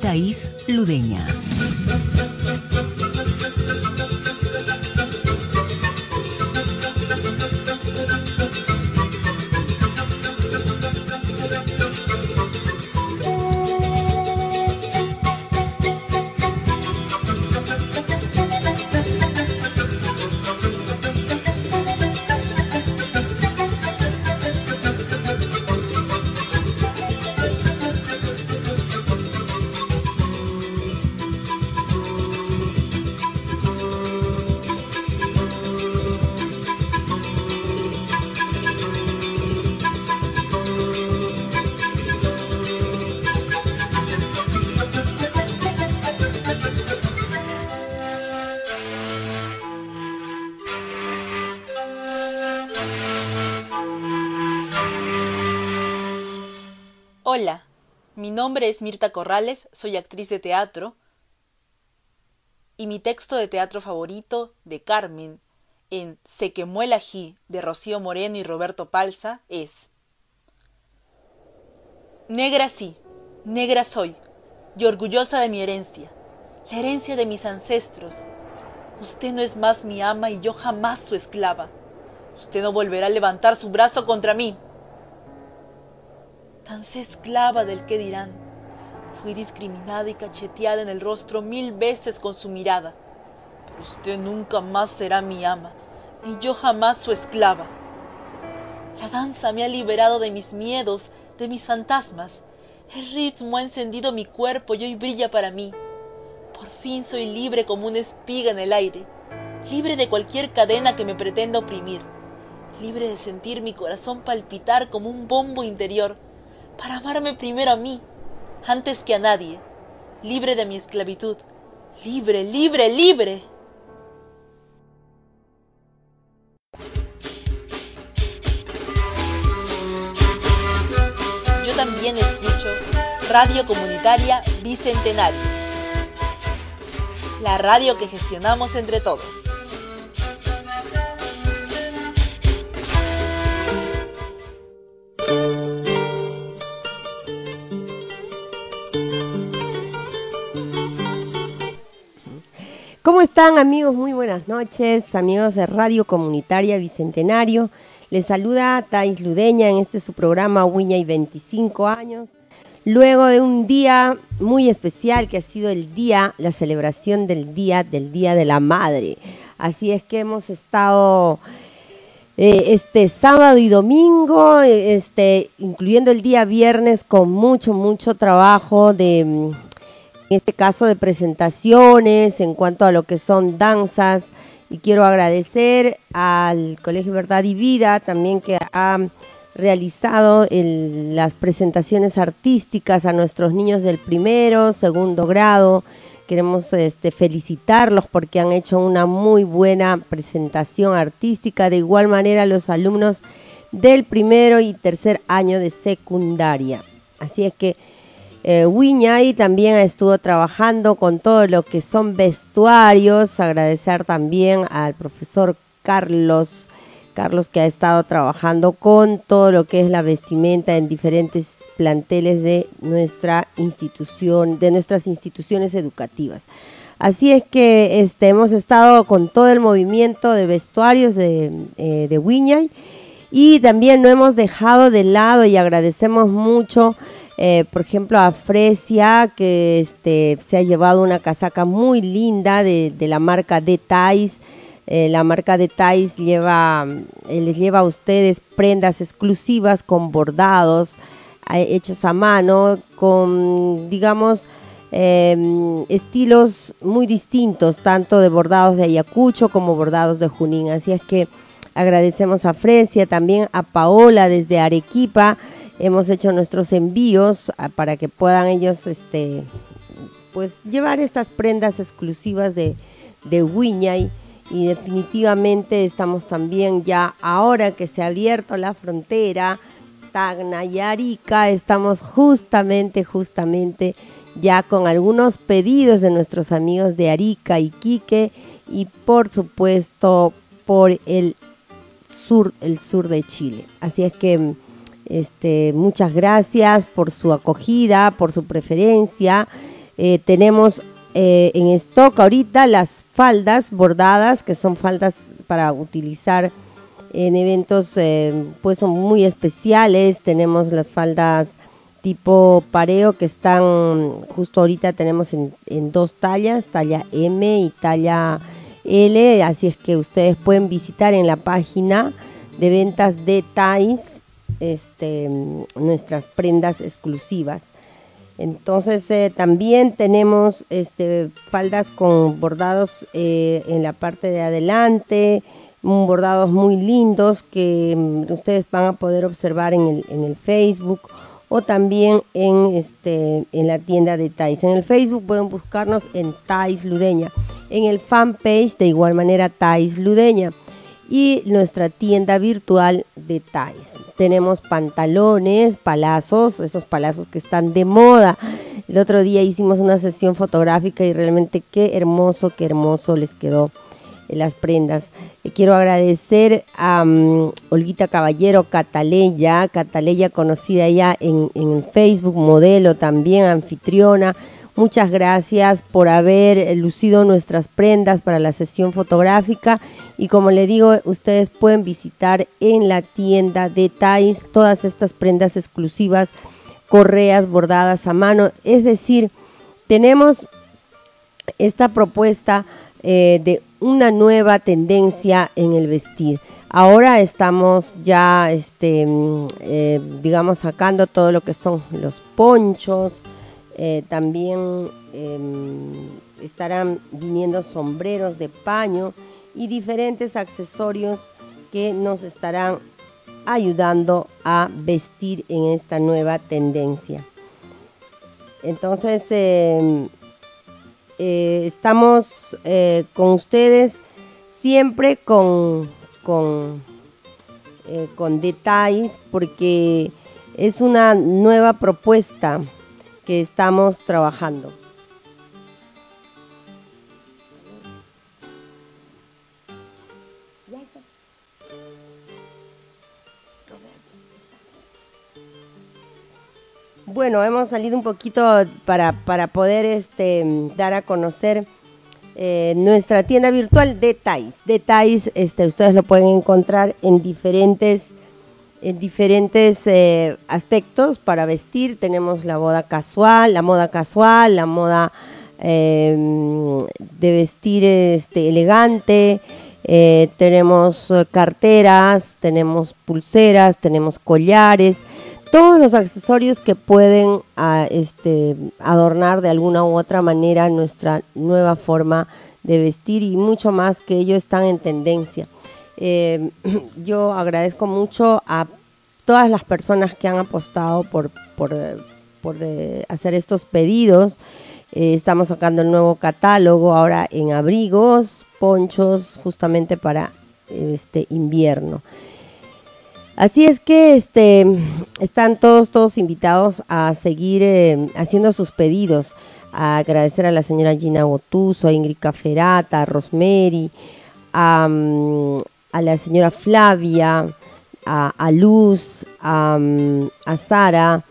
Thais Ludeña. Nombre es Mirta Corrales, soy actriz de teatro y mi texto de teatro favorito de Carmen en Se quemó el ají de Rocío Moreno y Roberto Palza es Negra sí, negra soy, y orgullosa de mi herencia, la herencia de mis ancestros. Usted no es más mi ama y yo jamás su esclava. Usted no volverá a levantar su brazo contra mí tan sé esclava del que dirán. Fui discriminada y cacheteada en el rostro mil veces con su mirada. Pero usted nunca más será mi ama, ni yo jamás su esclava. La danza me ha liberado de mis miedos, de mis fantasmas. El ritmo ha encendido mi cuerpo y hoy brilla para mí. Por fin soy libre como una espiga en el aire, libre de cualquier cadena que me pretenda oprimir, libre de sentir mi corazón palpitar como un bombo interior para amarme primero a mí, antes que a nadie, libre de mi esclavitud, libre, libre, libre. Yo también escucho Radio Comunitaria Bicentenario, la radio que gestionamos entre todos. ¿Cómo están amigos? Muy buenas noches, amigos de Radio Comunitaria Bicentenario. Les saluda Thais Ludeña en este su programa Wiña y 25 años. Luego de un día muy especial que ha sido el día, la celebración del día, del Día de la Madre. Así es que hemos estado eh, este sábado y domingo, este, incluyendo el día viernes, con mucho, mucho trabajo de en este caso de presentaciones, en cuanto a lo que son danzas. Y quiero agradecer al Colegio Verdad y Vida también que ha realizado las presentaciones artísticas a nuestros niños del primero, segundo grado. Queremos este, felicitarlos porque han hecho una muy buena presentación artística. De igual manera los alumnos del primero y tercer año de secundaria. Así es que eh, también estuvo trabajando con todo lo que son vestuarios. Agradecer también al profesor Carlos, Carlos que ha estado trabajando con todo lo que es la vestimenta en diferentes planteles de nuestra institución, de nuestras instituciones educativas. Así es que este, hemos estado con todo el movimiento de vestuarios de, eh, de y también no hemos dejado de lado y agradecemos mucho eh, por ejemplo, a Fresia, que este, se ha llevado una casaca muy linda de, la marca Details. Eh, la marca Details lleva, eh, les lleva a ustedes prendas exclusivas con bordados hechos a mano, con, digamos, em, estilos muy distintos, tanto de bordados de Ayacucho como bordados de Junín. Así es que agradecemos a Fresia, también a Paola desde Arequipa, hemos hecho nuestros envíos ah, para que puedan ellos este, pues llevar estas prendas exclusivas de, de Wiñay y definitivamente estamos también ya ahora que se ha abierto la frontera Tacna y Arica, estamos justamente, justamente ya con algunos pedidos de nuestros amigos de Arica y Quique y por supuesto por el sur, el sur de Chile. Así es que este, muchas gracias por su acogida, por su preferencia. Eh, tenemos eh, en stock ahorita las faldas bordadas, que son faldas para utilizar en eventos eh, pues son muy especiales. Tenemos las faldas tipo pareo que están justo ahorita tenemos en, dos tallas, talla M y talla L, así es que ustedes pueden visitar en la página de ventas de Thais este, nuestras prendas exclusivas. Entonces eh, también tenemos este, faldas con bordados eh, en la parte de adelante, bordados muy lindos que mm, ustedes van a poder observar en el, Facebook o también en, este, en la tienda de Thais. En el Facebook pueden buscarnos en Thais Ludeña, en el fanpage de igual manera Thais Ludeña y nuestra tienda virtual de Thais. Tenemos pantalones, palazos, esos palazos que están de moda. El otro día hicimos una sesión fotográfica y realmente qué hermoso, qué hermoso les quedó las prendas. Eh, quiero agradecer a um, Olguita Caballero Cataleya, Cataleya conocida ya en, en, Facebook, modelo también, anfitriona. Muchas gracias por haber lucido nuestras prendas para la sesión fotográfica y como le digo, ustedes pueden visitar en la tienda de Thais todas estas prendas exclusivas, correas bordadas a mano. Es decir, tenemos esta propuesta eh, de una nueva tendencia en el vestir. Ahora estamos ya, este, mm, eh, digamos, sacando todo lo que son los ponchos, eh, también em, estarán viniendo sombreros de paño y diferentes accesorios que nos estarán ayudando a vestir en esta nueva tendencia. Entonces, em, eh, estamos eh, con ustedes siempre con, con, con detalles porque es una nueva propuesta que estamos trabajando. bueno, hemos salido un poquito para, para poder este, dar a conocer eh, nuestra tienda virtual de Thais. De Thais, este, ustedes lo pueden encontrar en diferentes, en diferentes eh, aspectos para vestir. Tenemos la moda casual, la moda casual, la moda em, de vestir este, elegante. Eh, tenemos carteras, tenemos pulseras, tenemos collares todos los accesorios que pueden ah, este, adornar de alguna u otra manera nuestra nueva forma de vestir y mucho más que ellos están en tendencia. Eh, yo agradezco mucho a todas las personas que han apostado por, por, eh, hacer estos pedidos. Eh, estamos sacando el nuevo catálogo ahora en abrigos, ponchos, justamente para este invierno. Así es que este, están todos, todos invitados a seguir eh, haciendo sus pedidos. A agradecer a la señora Gina Botuso, a Ingrid Caferata, a Rosemary, a, mm, la señora Flavia, a, Luz, a, mm, a Sara,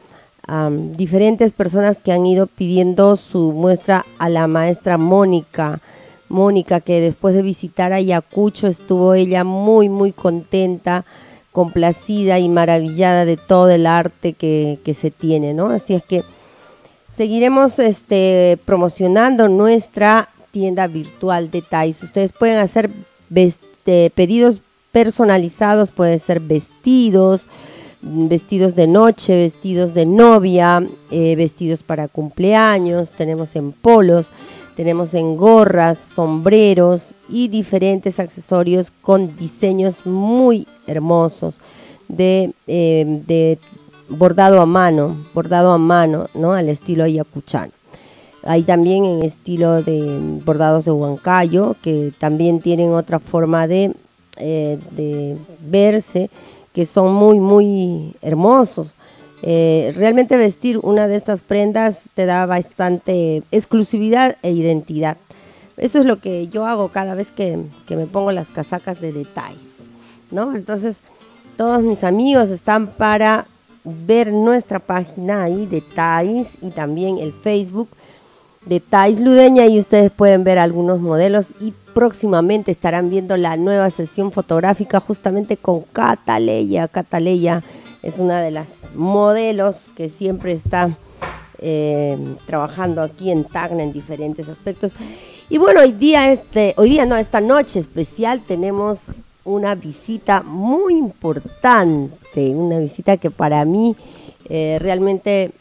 a mm, diferentes personas que han ido pidiendo su muestra a la maestra Mónica. Mónica, que después de visitar a Yacucho estuvo ella muy, muy contenta complacida y maravillada de todo el arte que, se tiene, ¿no? Así es que seguiremos este, promocionando nuestra tienda virtual de Thais. Ustedes pueden hacer pedidos personalizados, pueden ser vestidos, vestidos de noche, vestidos de novia, eh, vestidos para cumpleaños, tenemos en polos, tenemos en gorras, sombreros y diferentes accesorios con diseños muy hermosos de, em, de bordado a mano, bordado a mano, ¿no? Al estilo ayacuchano. Hay también en estilo de bordados de Huancayo, que también tienen otra forma de, eh, verse, que son muy, muy hermosos. Eh, realmente vestir una de estas prendas te da bastante exclusividad e identidad. Eso es lo que yo hago cada vez que, que me pongo las casacas de detalles, ¿no? Entonces, todos mis amigos están para ver nuestra página ahí, detalles, y también el Facebook de Thais Ludeña y ustedes pueden ver algunos modelos y próximamente estarán viendo la nueva sesión fotográfica justamente con Cataleya. Cataleya es una de las modelos que siempre está eh, trabajando aquí en Tacna en diferentes aspectos. Y bueno, hoy día, este, hoy día no, esta noche especial tenemos una visita muy importante, una visita que para mí eh, realmente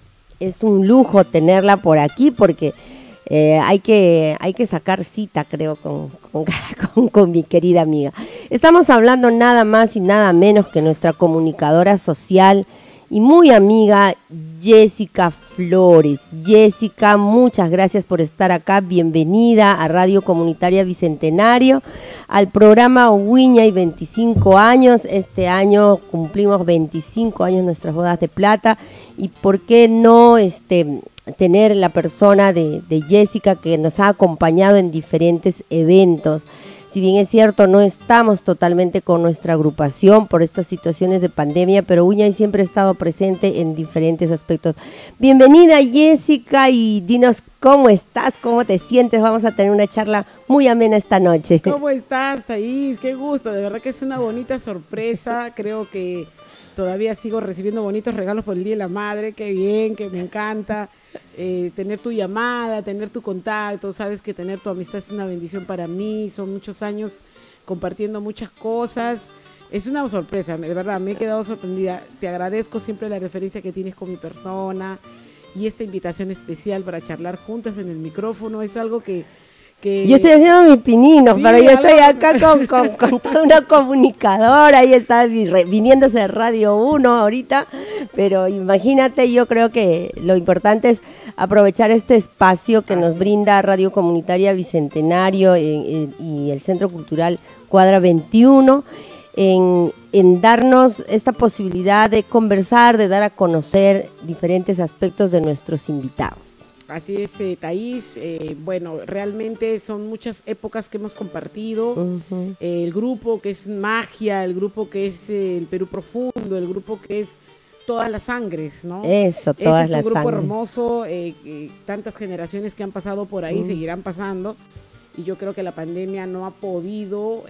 es un lujo tenerla por aquí porque eh, hay, que, hay que sacar cita, creo, con, mi querida amiga. Estamos hablando nada más y nada menos que nuestra comunicadora social y muy amiga Jessica Flores. Jessica, muchas gracias por estar acá. Bienvenida a Radio Comunitaria Bicentenario, al programa Uña y 25 años. Este año cumplimos 25 años nuestras bodas de plata y por qué no este tener la persona de, de Jessica que nos ha acompañado en diferentes eventos. Si bien es cierto, no estamos totalmente con nuestra agrupación por estas situaciones de pandemia, pero Uñay siempre ha estado presente en diferentes aspectos. Bienvenida Jessica y dinos cómo estás, cómo te sientes. Vamos a tener una charla muy amena esta noche. ¿Cómo estás, Thais? Qué gusto, de verdad que es una bonita sorpresa. Creo que todavía sigo recibiendo bonitos regalos por el Día de la Madre. Qué bien, que me encanta. Eh, tener tu llamada, tener tu contacto, sabes que tener tu amistad es una bendición para mí, son muchos años compartiendo muchas cosas. Es una sorpresa, de verdad, me he quedado sorprendida. Te agradezco siempre la referencia que tienes con mi persona y esta invitación especial para charlar juntas en el micrófono. Es algo que, yo estoy haciendo mis pininos, pero yo estoy acá con, con, toda una comunicadora, ahí está viniéndose de Radio 1 ahorita, pero imagínate, yo creo que lo importante es aprovechar este espacio que nos brinda Radio Comunitaria Bicentenario y el Centro Cultural Cuadra 21. En, en, darnos esta posibilidad de conversar, de dar a conocer diferentes aspectos de nuestros invitados. Así es, eh, Thaís. Eh, bueno, realmente son muchas épocas que hemos compartido. el grupo que es magia, el grupo que es eh, el Perú profundo, el grupo que es todas las sangres, ¿no? Eso, todas es un grupo hermoso, tantas generaciones que han pasado por ahí, seguirán pasando. Y yo creo que la pandemia no ha podido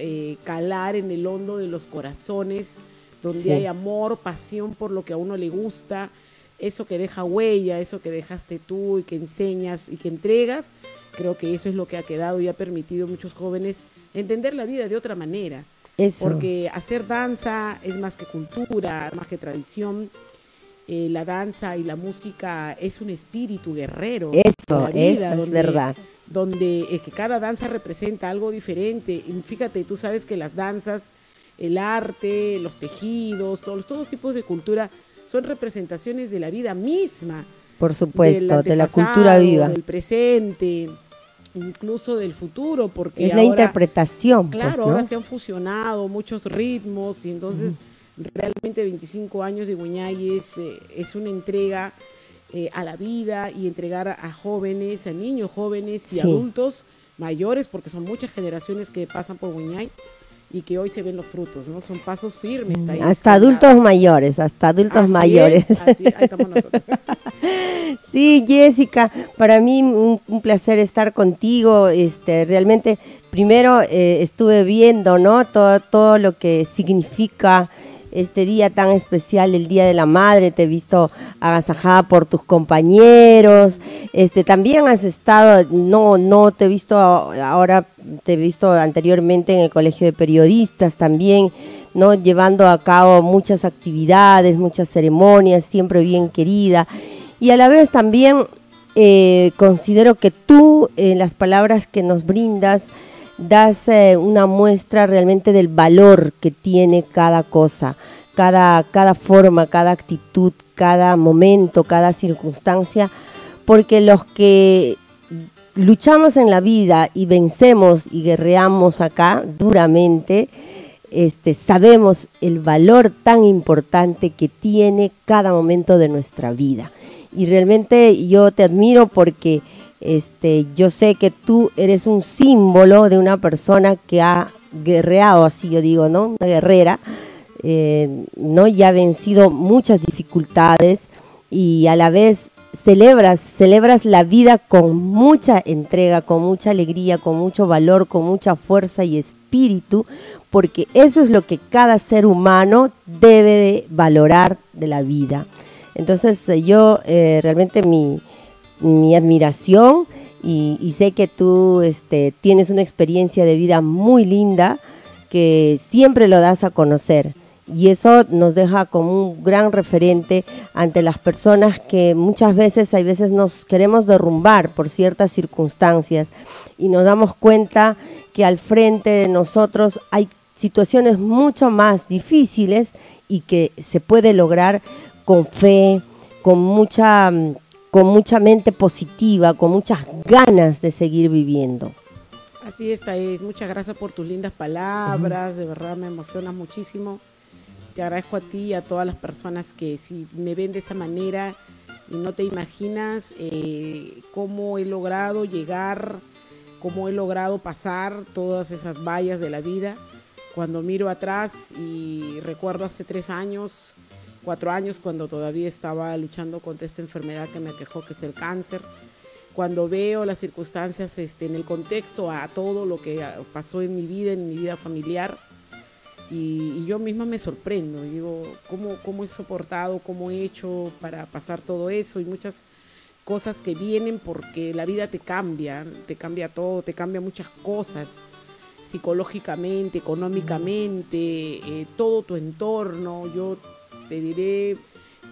calar en el hondo de los corazones, donde hay amor, pasión por lo que a uno le gusta eso que deja huella, eso que dejaste tú y que enseñas y que entregas, creo que eso es lo que ha quedado y ha permitido a muchos jóvenes entender la vida de otra manera. Porque hacer danza es más que cultura, más que tradición. Eh, la danza y la música es un espíritu guerrero. Eso, eso es verdad. Donde es que cada danza representa algo diferente. Y fíjate, tú sabes que las danzas, el arte, los tejidos, todos, todos tipos de cultura son representaciones de la vida misma. Por supuesto, de la cultura viva. Del presente, incluso del futuro, porque es la interpretación. Pues, claro, ahora se han fusionado muchos ritmos y entonces realmente 25 años de Guñay es, eh, es una entrega eh, a la vida y entregar a, jóvenes, a niños jóvenes y adultos mayores, porque son muchas generaciones que pasan por Guñay y que hoy se ven los frutos, ¿no? Son pasos firmes. hasta adultos mayores, hasta adultos mayores. así, ahí estamos nosotros. sí, Jessica, para mí un, placer estar contigo. Este, realmente, primero eh, estuve viendo, ¿no? Todo, todo lo que significa este día tan especial, el Día de la Madre, te he visto agasajada por tus compañeros, este también has estado, no, no te he visto ahora, te he visto anteriormente en el Colegio de Periodistas también, ¿no? llevando a cabo muchas actividades, muchas ceremonias, siempre bien querida. Y a la vez también eh, considero que tú, en las palabras que nos brindas, das eh, una muestra realmente del valor que tiene cada cosa, cada, cada forma, cada actitud, cada momento, cada circunstancia, porque los que luchamos en la vida y vencemos y guerreamos acá duramente, este, sabemos el valor tan importante que tiene cada momento de nuestra vida. Y realmente yo te admiro porque este, yo sé que tú eres un símbolo de una persona que ha guerreado, así yo digo, ¿no? Una guerrera, eh, ¿no? Y ha vencido muchas dificultades y a la vez celebras, celebras la vida con mucha entrega, con mucha alegría, con mucho valor, con mucha fuerza y espíritu, porque eso es lo que cada ser humano debe de valorar de la vida. Entonces eh, yo eh, realmente mi, admiración y, sé que tú este, tienes una experiencia de vida muy linda que siempre lo das a conocer. Y eso nos deja como un gran referente ante las personas que muchas veces, hay veces nos queremos derrumbar por ciertas circunstancias y nos damos cuenta que al frente de nosotros hay situaciones mucho más difíciles y que se puede lograr con fe, con mucha, con mucha mente positiva, con muchas ganas de seguir viviendo. Así está, es. Muchas gracias por tus lindas palabras, de verdad me emociona muchísimo. Te agradezco a ti y a todas las personas que si me ven de esa manera y no te imaginas eh, cómo he logrado llegar, cómo he logrado pasar todas esas vallas de la vida cuando miro atrás y recuerdo hace tres años, cuatro años, cuando todavía estaba luchando contra esta enfermedad que me quejó, que es el cáncer, cuando veo las circunstancias este, en el contexto a todo lo que pasó en mi vida, en mi vida familiar, y, yo misma me sorprendo, digo, ¿cómo, ¿cómo he soportado, cómo he hecho para pasar todo eso y muchas cosas que vienen porque la vida te cambia, te cambia todo, te cambia muchas cosas psicológicamente, económicamente, eh, todo tu entorno. Yo te diré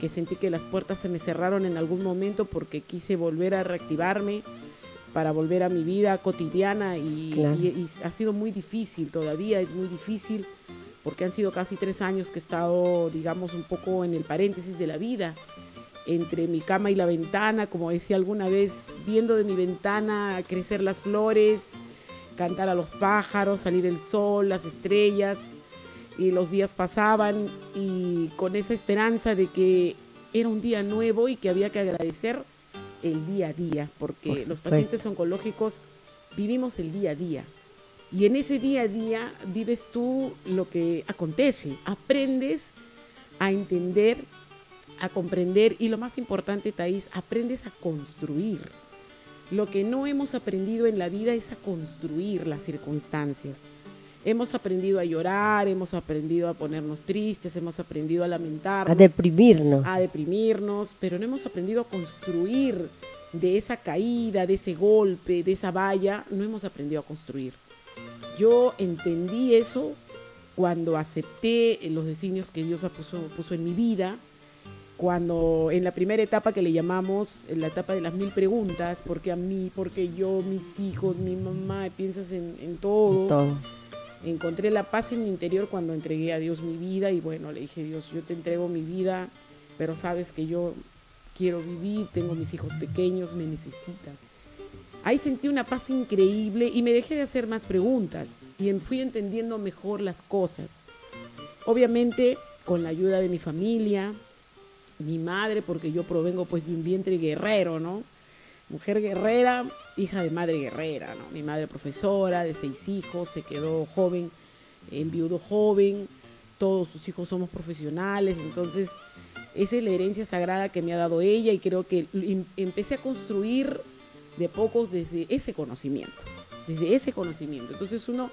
que sentí que las puertas se me cerraron en algún momento porque quise volver a reactivarme para volver a mi vida cotidiana y, ha sido muy difícil, todavía es muy difícil porque han sido casi tres años que he estado, digamos, un poco en el paréntesis de la vida, entre mi cama y la ventana, como decía alguna vez, viendo de mi ventana crecer las flores, cantar a los pájaros, salir el sol, las estrellas, y los días pasaban y con esa esperanza de que era un día nuevo y que había que agradecer el día a día, porque los pacientes oncológicos vivimos el día a día. Y en ese día a día vives tú lo que acontece, aprendes a entender, a comprender y lo más importante, Thais, aprendes a construir lo que no hemos aprendido en la vida es a construir las circunstancias. Hemos aprendido a llorar, hemos aprendido a ponernos tristes, hemos aprendido a lamentarnos. A deprimirnos. A deprimirnos, pero no hemos aprendido a construir de esa caída, de ese golpe, de esa valla, no hemos aprendido a construir. Yo entendí eso cuando acepté los designios que Dios puso, puso en mi vida, cuando en la primera etapa que le llamamos la etapa de las mil preguntas, porque a mí, porque yo, mis hijos, mi mamá, piensas en, todo. Encontré la paz en mi interior cuando entregué a Dios mi vida y bueno, le dije, Dios, yo te entrego mi vida, pero sabes que yo quiero vivir, tengo mis hijos pequeños, me necesitan. Ahí sentí una paz increíble y me dejé de hacer más preguntas y fui entendiendo mejor las cosas. Obviamente con la ayuda de mi familia, mi madre, porque yo provengo pues de un vientre guerrero, ¿no? Mujer guerrera, hija de madre guerrera, ¿no? Mi madre profesora, de seis hijos, se quedó joven, enviudo joven, todos sus hijos somos profesionales, entonces esa es la herencia sagrada que me ha dado ella y creo que em, empecé a construir de pocos desde ese conocimiento, desde ese conocimiento. Entonces uno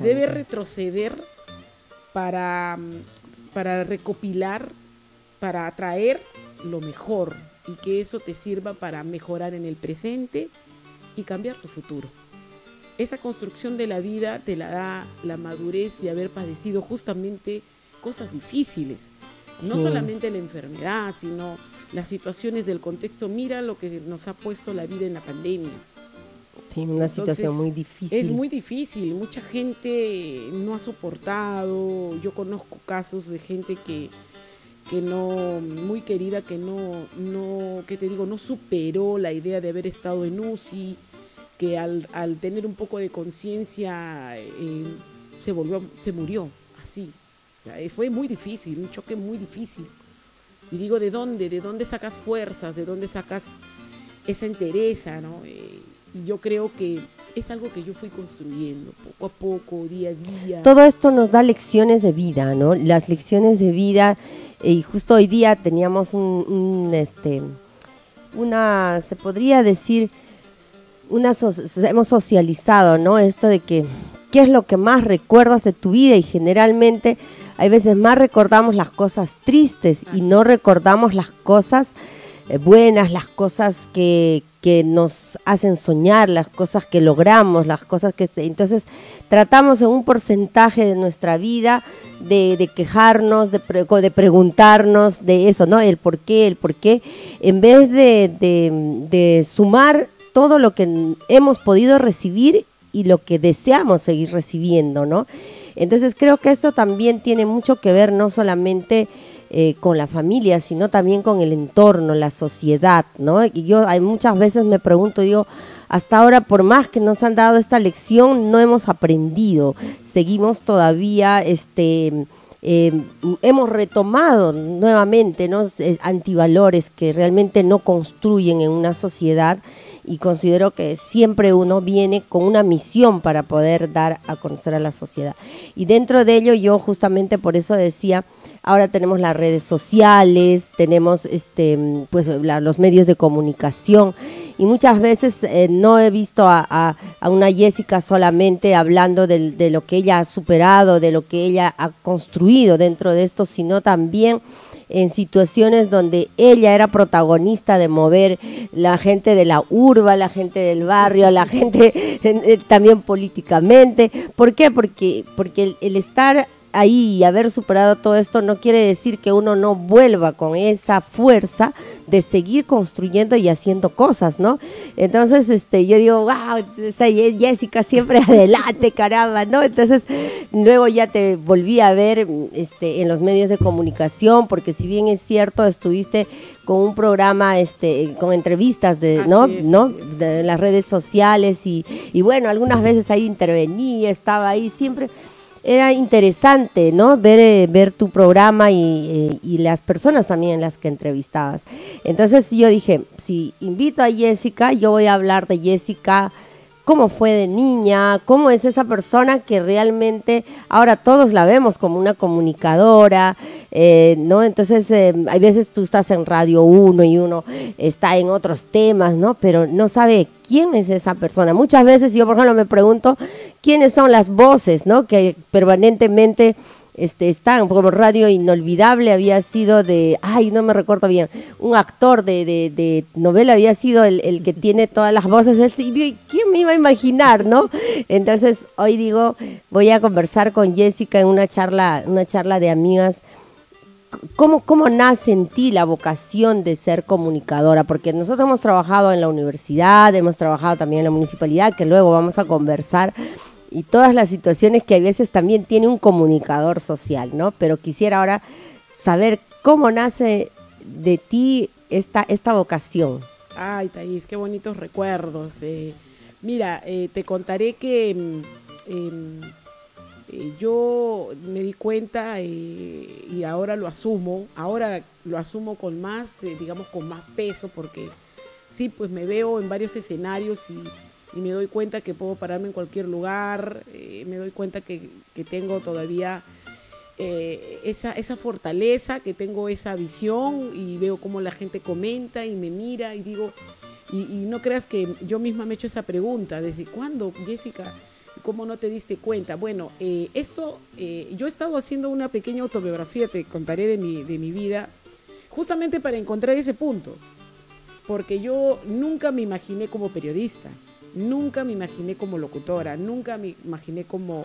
debe retroceder para, para recopilar para atraer lo mejor y que eso te sirva para mejorar en el presente y cambiar tu futuro. Esa construcción de la vida te la da la madurez de haber padecido justamente cosas difíciles. No solamente la enfermedad, sino las situaciones del contexto. Mira lo que nos ha puesto la vida en la pandemia. Sí, una situación muy difícil. Es muy difícil. Mucha gente no ha soportado. Yo conozco casos de gente que que no, muy querida, que no, no, que te digo, no superó la idea de haber estado en UCI, que al, tener un poco de conciencia eh, se volvió, se murió, así. fue muy difícil, un choque muy difícil. Y digo, ¿de dónde? ¿De dónde sacas fuerzas? ¿De dónde sacas esa entereza? ¿no? Eh, y yo creo que es algo que yo fui construyendo poco a poco, día a día. Todo esto nos da lecciones de vida, ¿no? Las lecciones de vida, eh, y justo hoy día teníamos un, este, una, se podría decir, una hemos socializado, ¿no? Esto de que, ¿qué es lo que más recuerdas de tu vida? Y generalmente hay veces más recordamos las cosas tristes y no recordamos las cosas eh, buenas, las cosas que, que, nos hacen soñar, las cosas que logramos, las cosas que... entonces tratamos en un porcentaje de nuestra vida de, quejarnos, de, de, preguntarnos de eso, ¿no? El por qué, el por qué, en vez de, de sumar todo lo que hemos podido recibir y lo que deseamos seguir recibiendo, ¿no? Entonces creo que esto también tiene mucho que ver no solamente eh, con la familia, sino también con el entorno, la sociedad, ¿no? Y yo hay muchas veces me pregunto, digo, hasta ahora por más que nos han dado esta lección, no hemos aprendido, seguimos todavía, este, eh, hemos retomado nuevamente, ¿no? Antivalores que realmente no construyen en una sociedad y considero que siempre uno viene con una misión para poder dar a conocer a la sociedad. Y dentro de ello yo justamente por eso decía, ahora tenemos las redes sociales, tenemos este pues los medios de comunicación y muchas veces eh, no he visto a, una Jessica solamente hablando de, lo que ella ha superado, de lo que ella ha construido dentro de esto, sino también en situaciones donde ella era protagonista de mover la gente de la urba, la gente del barrio, la gente eh, también políticamente. ¿Por qué? Porque, porque el estar ahí y haber superado todo esto no quiere decir que uno no vuelva con esa fuerza de seguir construyendo y haciendo cosas, ¿no? Entonces, este, yo digo, wow, esa Jessica siempre adelante, caramba, ¿no? Entonces, luego ya te volví a ver este, en los medios de comunicación, porque si bien es cierto, estuviste con un programa este con entrevistas de no no de las redes sociales y, y bueno algunas veces ahí intervení estaba ahí siempre era interesante, ¿no? Ver, eh, ver tu programa y, y, las personas también las que entrevistabas. Entonces yo dije, si invito a Jessica, yo voy a hablar de Jessica cómo fue de niña, cómo es esa persona que realmente ahora todos la vemos como una comunicadora, eh, ¿no? Entonces, eh, hay veces tú estás en Radio 1 y uno está en otros temas, ¿no? Pero no sabe quién es esa persona. Muchas veces yo, por ejemplo, me pregunto quiénes son las voces, ¿no? Que permanentemente este, están, como Radio Inolvidable había sido de, ay, no me recuerdo bien, un actor de, de, novela había sido el, que tiene todas las voces, y ¿quién me iba a imaginar, no? Entonces, hoy digo, voy a conversar con Jessica en una charla, una charla de amigas, ¿Cómo, ¿Cómo nace en ti la vocación de ser comunicadora? Porque nosotros hemos trabajado en la universidad, hemos trabajado también en la municipalidad, que luego vamos a conversar, y todas las situaciones que a veces también tiene un comunicador social, ¿no? Pero quisiera ahora saber cómo nace de ti esta, esta vocación. Ay, Thais, qué bonitos recuerdos. Eh. mira, eh, te contaré que mm, em, eh, yo me di cuenta y ahora lo asumo, ahora lo asumo con más, digamos, con más peso, porque sí, pues me veo en varios escenarios y y me doy cuenta que puedo pararme en cualquier lugar, eh, me doy cuenta que, tengo todavía eh, esa, esa fortaleza, que tengo esa visión y veo cómo la gente comenta y me mira y digo, y, no creas que yo misma me he hecho esa pregunta, ¿desde cuándo, Jessica? ¿Cómo no te diste cuenta? Bueno, eh, esto, yo he estado haciendo una pequeña autobiografía, te contaré de mi, de mi vida, justamente para encontrar ese punto, porque yo nunca me imaginé como periodista. Nunca me imaginé como locutora, nunca me imaginé como,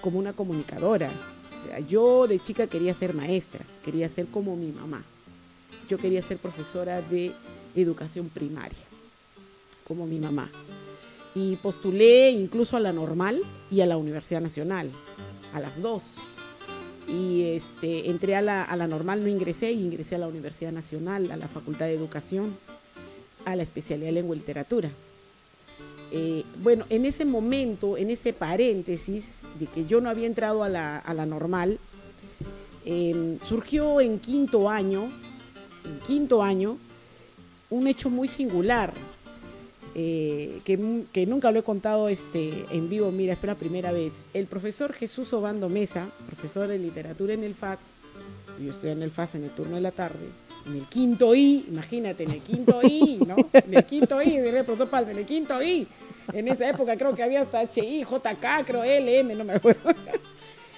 como una comunicadora. O sea, yo de chica quería ser maestra, quería ser como mi mamá. Yo quería ser profesora de educación primaria, como mi mamá. Y postulé incluso a la normal y a la Universidad Nacional, a las dos. Y este, entré a la, a la normal, no ingresé, ingresé a la Universidad Nacional, a la Facultad de Educación, a la especialidad de Lengua y Literatura. Eh, bueno, en ese momento, en ese paréntesis de que yo no había entrado a la, normal, em, surgió en quinto año, en quinto año, un hecho muy singular, eh, que, que, nunca lo he contado este, en vivo, mira, es la primera vez. El profesor Jesús Obando Mesa, profesor de literatura en el FAS, yo estoy en el FAS en el turno de la tarde, en el quinto I, imagínate, en el quinto I, ¿no? En el quinto I, de en el quinto I. En esa época creo que había hasta HI, JK, creo LM, no me acuerdo.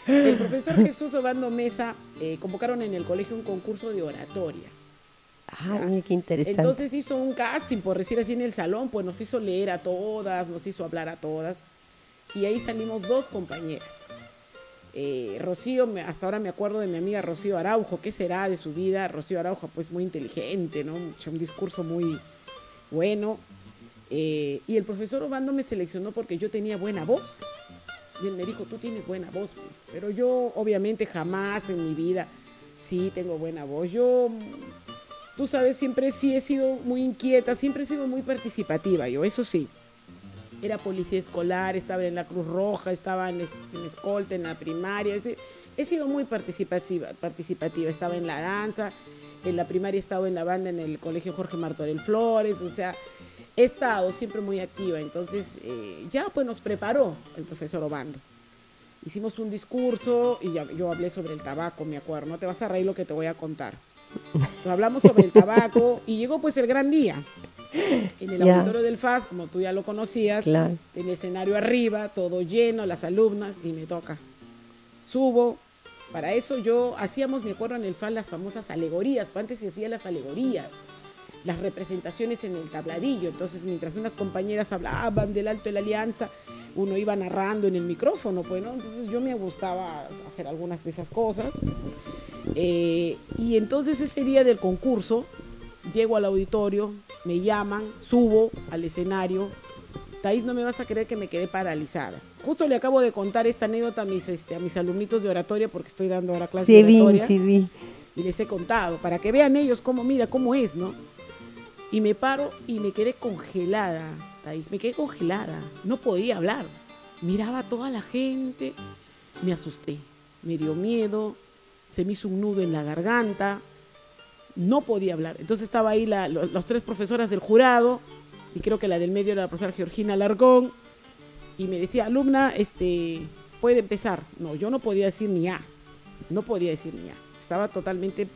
El profesor Jesús Obando Mesa eh, convocaron en el colegio un concurso de oratoria. Ah, mira qué interesante. Entonces hizo un casting, por decir así, en el salón, pues nos hizo leer a todas, nos hizo hablar a todas. Y ahí salimos dos compañeras. Eh, Rocío, hasta ahora me acuerdo de mi amiga Rocío Araujo, ¿qué será de su vida? Rocío Araujo, pues muy inteligente, ¿no? Un discurso muy bueno. Eh, y el profesor Obando me seleccionó porque yo tenía buena voz. Y él me dijo, tú tienes buena voz. Pero yo, obviamente, jamás en mi vida, sí tengo buena voz. Yo, tú sabes, siempre sí he sido muy inquieta, siempre he sido muy participativa, yo, eso sí era policía escolar, estaba en la Cruz Roja, estaba en, escolta, en la primaria. He, sido muy participativa, participativa, estaba en la danza, en la primaria estaba en la banda en el Colegio Jorge Martorell Flores, o sea, he estado siempre muy activa. Entonces, eh, ya pues nos preparó el profesor Obando. Hicimos un discurso y yo hablé sobre el tabaco, me acuerdo, no te vas a reír lo que te voy a contar. hablamos sobre el tabaco y llegó pues el gran día en el auditorio del FAS, como tú ya lo conocías, en el escenario arriba, todo lleno, las alumnas, y me toca. Subo. Para eso yo hacíamos, me acuerdo en el FAS, las famosas alegorías, pues antes se hacían las alegorías, las representaciones en el tabladillo. Entonces, mientras unas compañeras hablaban del Alto de la Alianza, uno iba narrando en el micrófono, pues, ¿no? Entonces yo me gustaba hacer algunas de esas cosas. Eh, y entonces ese día del concurso, llego al auditorio, me llaman, subo al escenario. Thais, no me vas a creer que me quedé paralizada. Justo le acabo de contar esta anécdota a mis, este, a mis alumnitos de oratoria, porque estoy dando ahora clases de oratoria. Sí, vi. Y les he contado, para que vean ellos cómo, mira, cómo es, ¿no? Y me paro y me quedé congelada, Thais, me quedé congelada. No podía hablar. Miraba a toda la gente, me asusté, me dio miedo, se me hizo un nudo en la garganta, no podía hablar. Entonces estaba ahí la, las tres profesoras del jurado, y creo que la del medio era la profesora Georgina Largón, y me decía, alumna, este, puede empezar. No, yo no podía decir ni A, no podía decir ni A. Estaba totalmente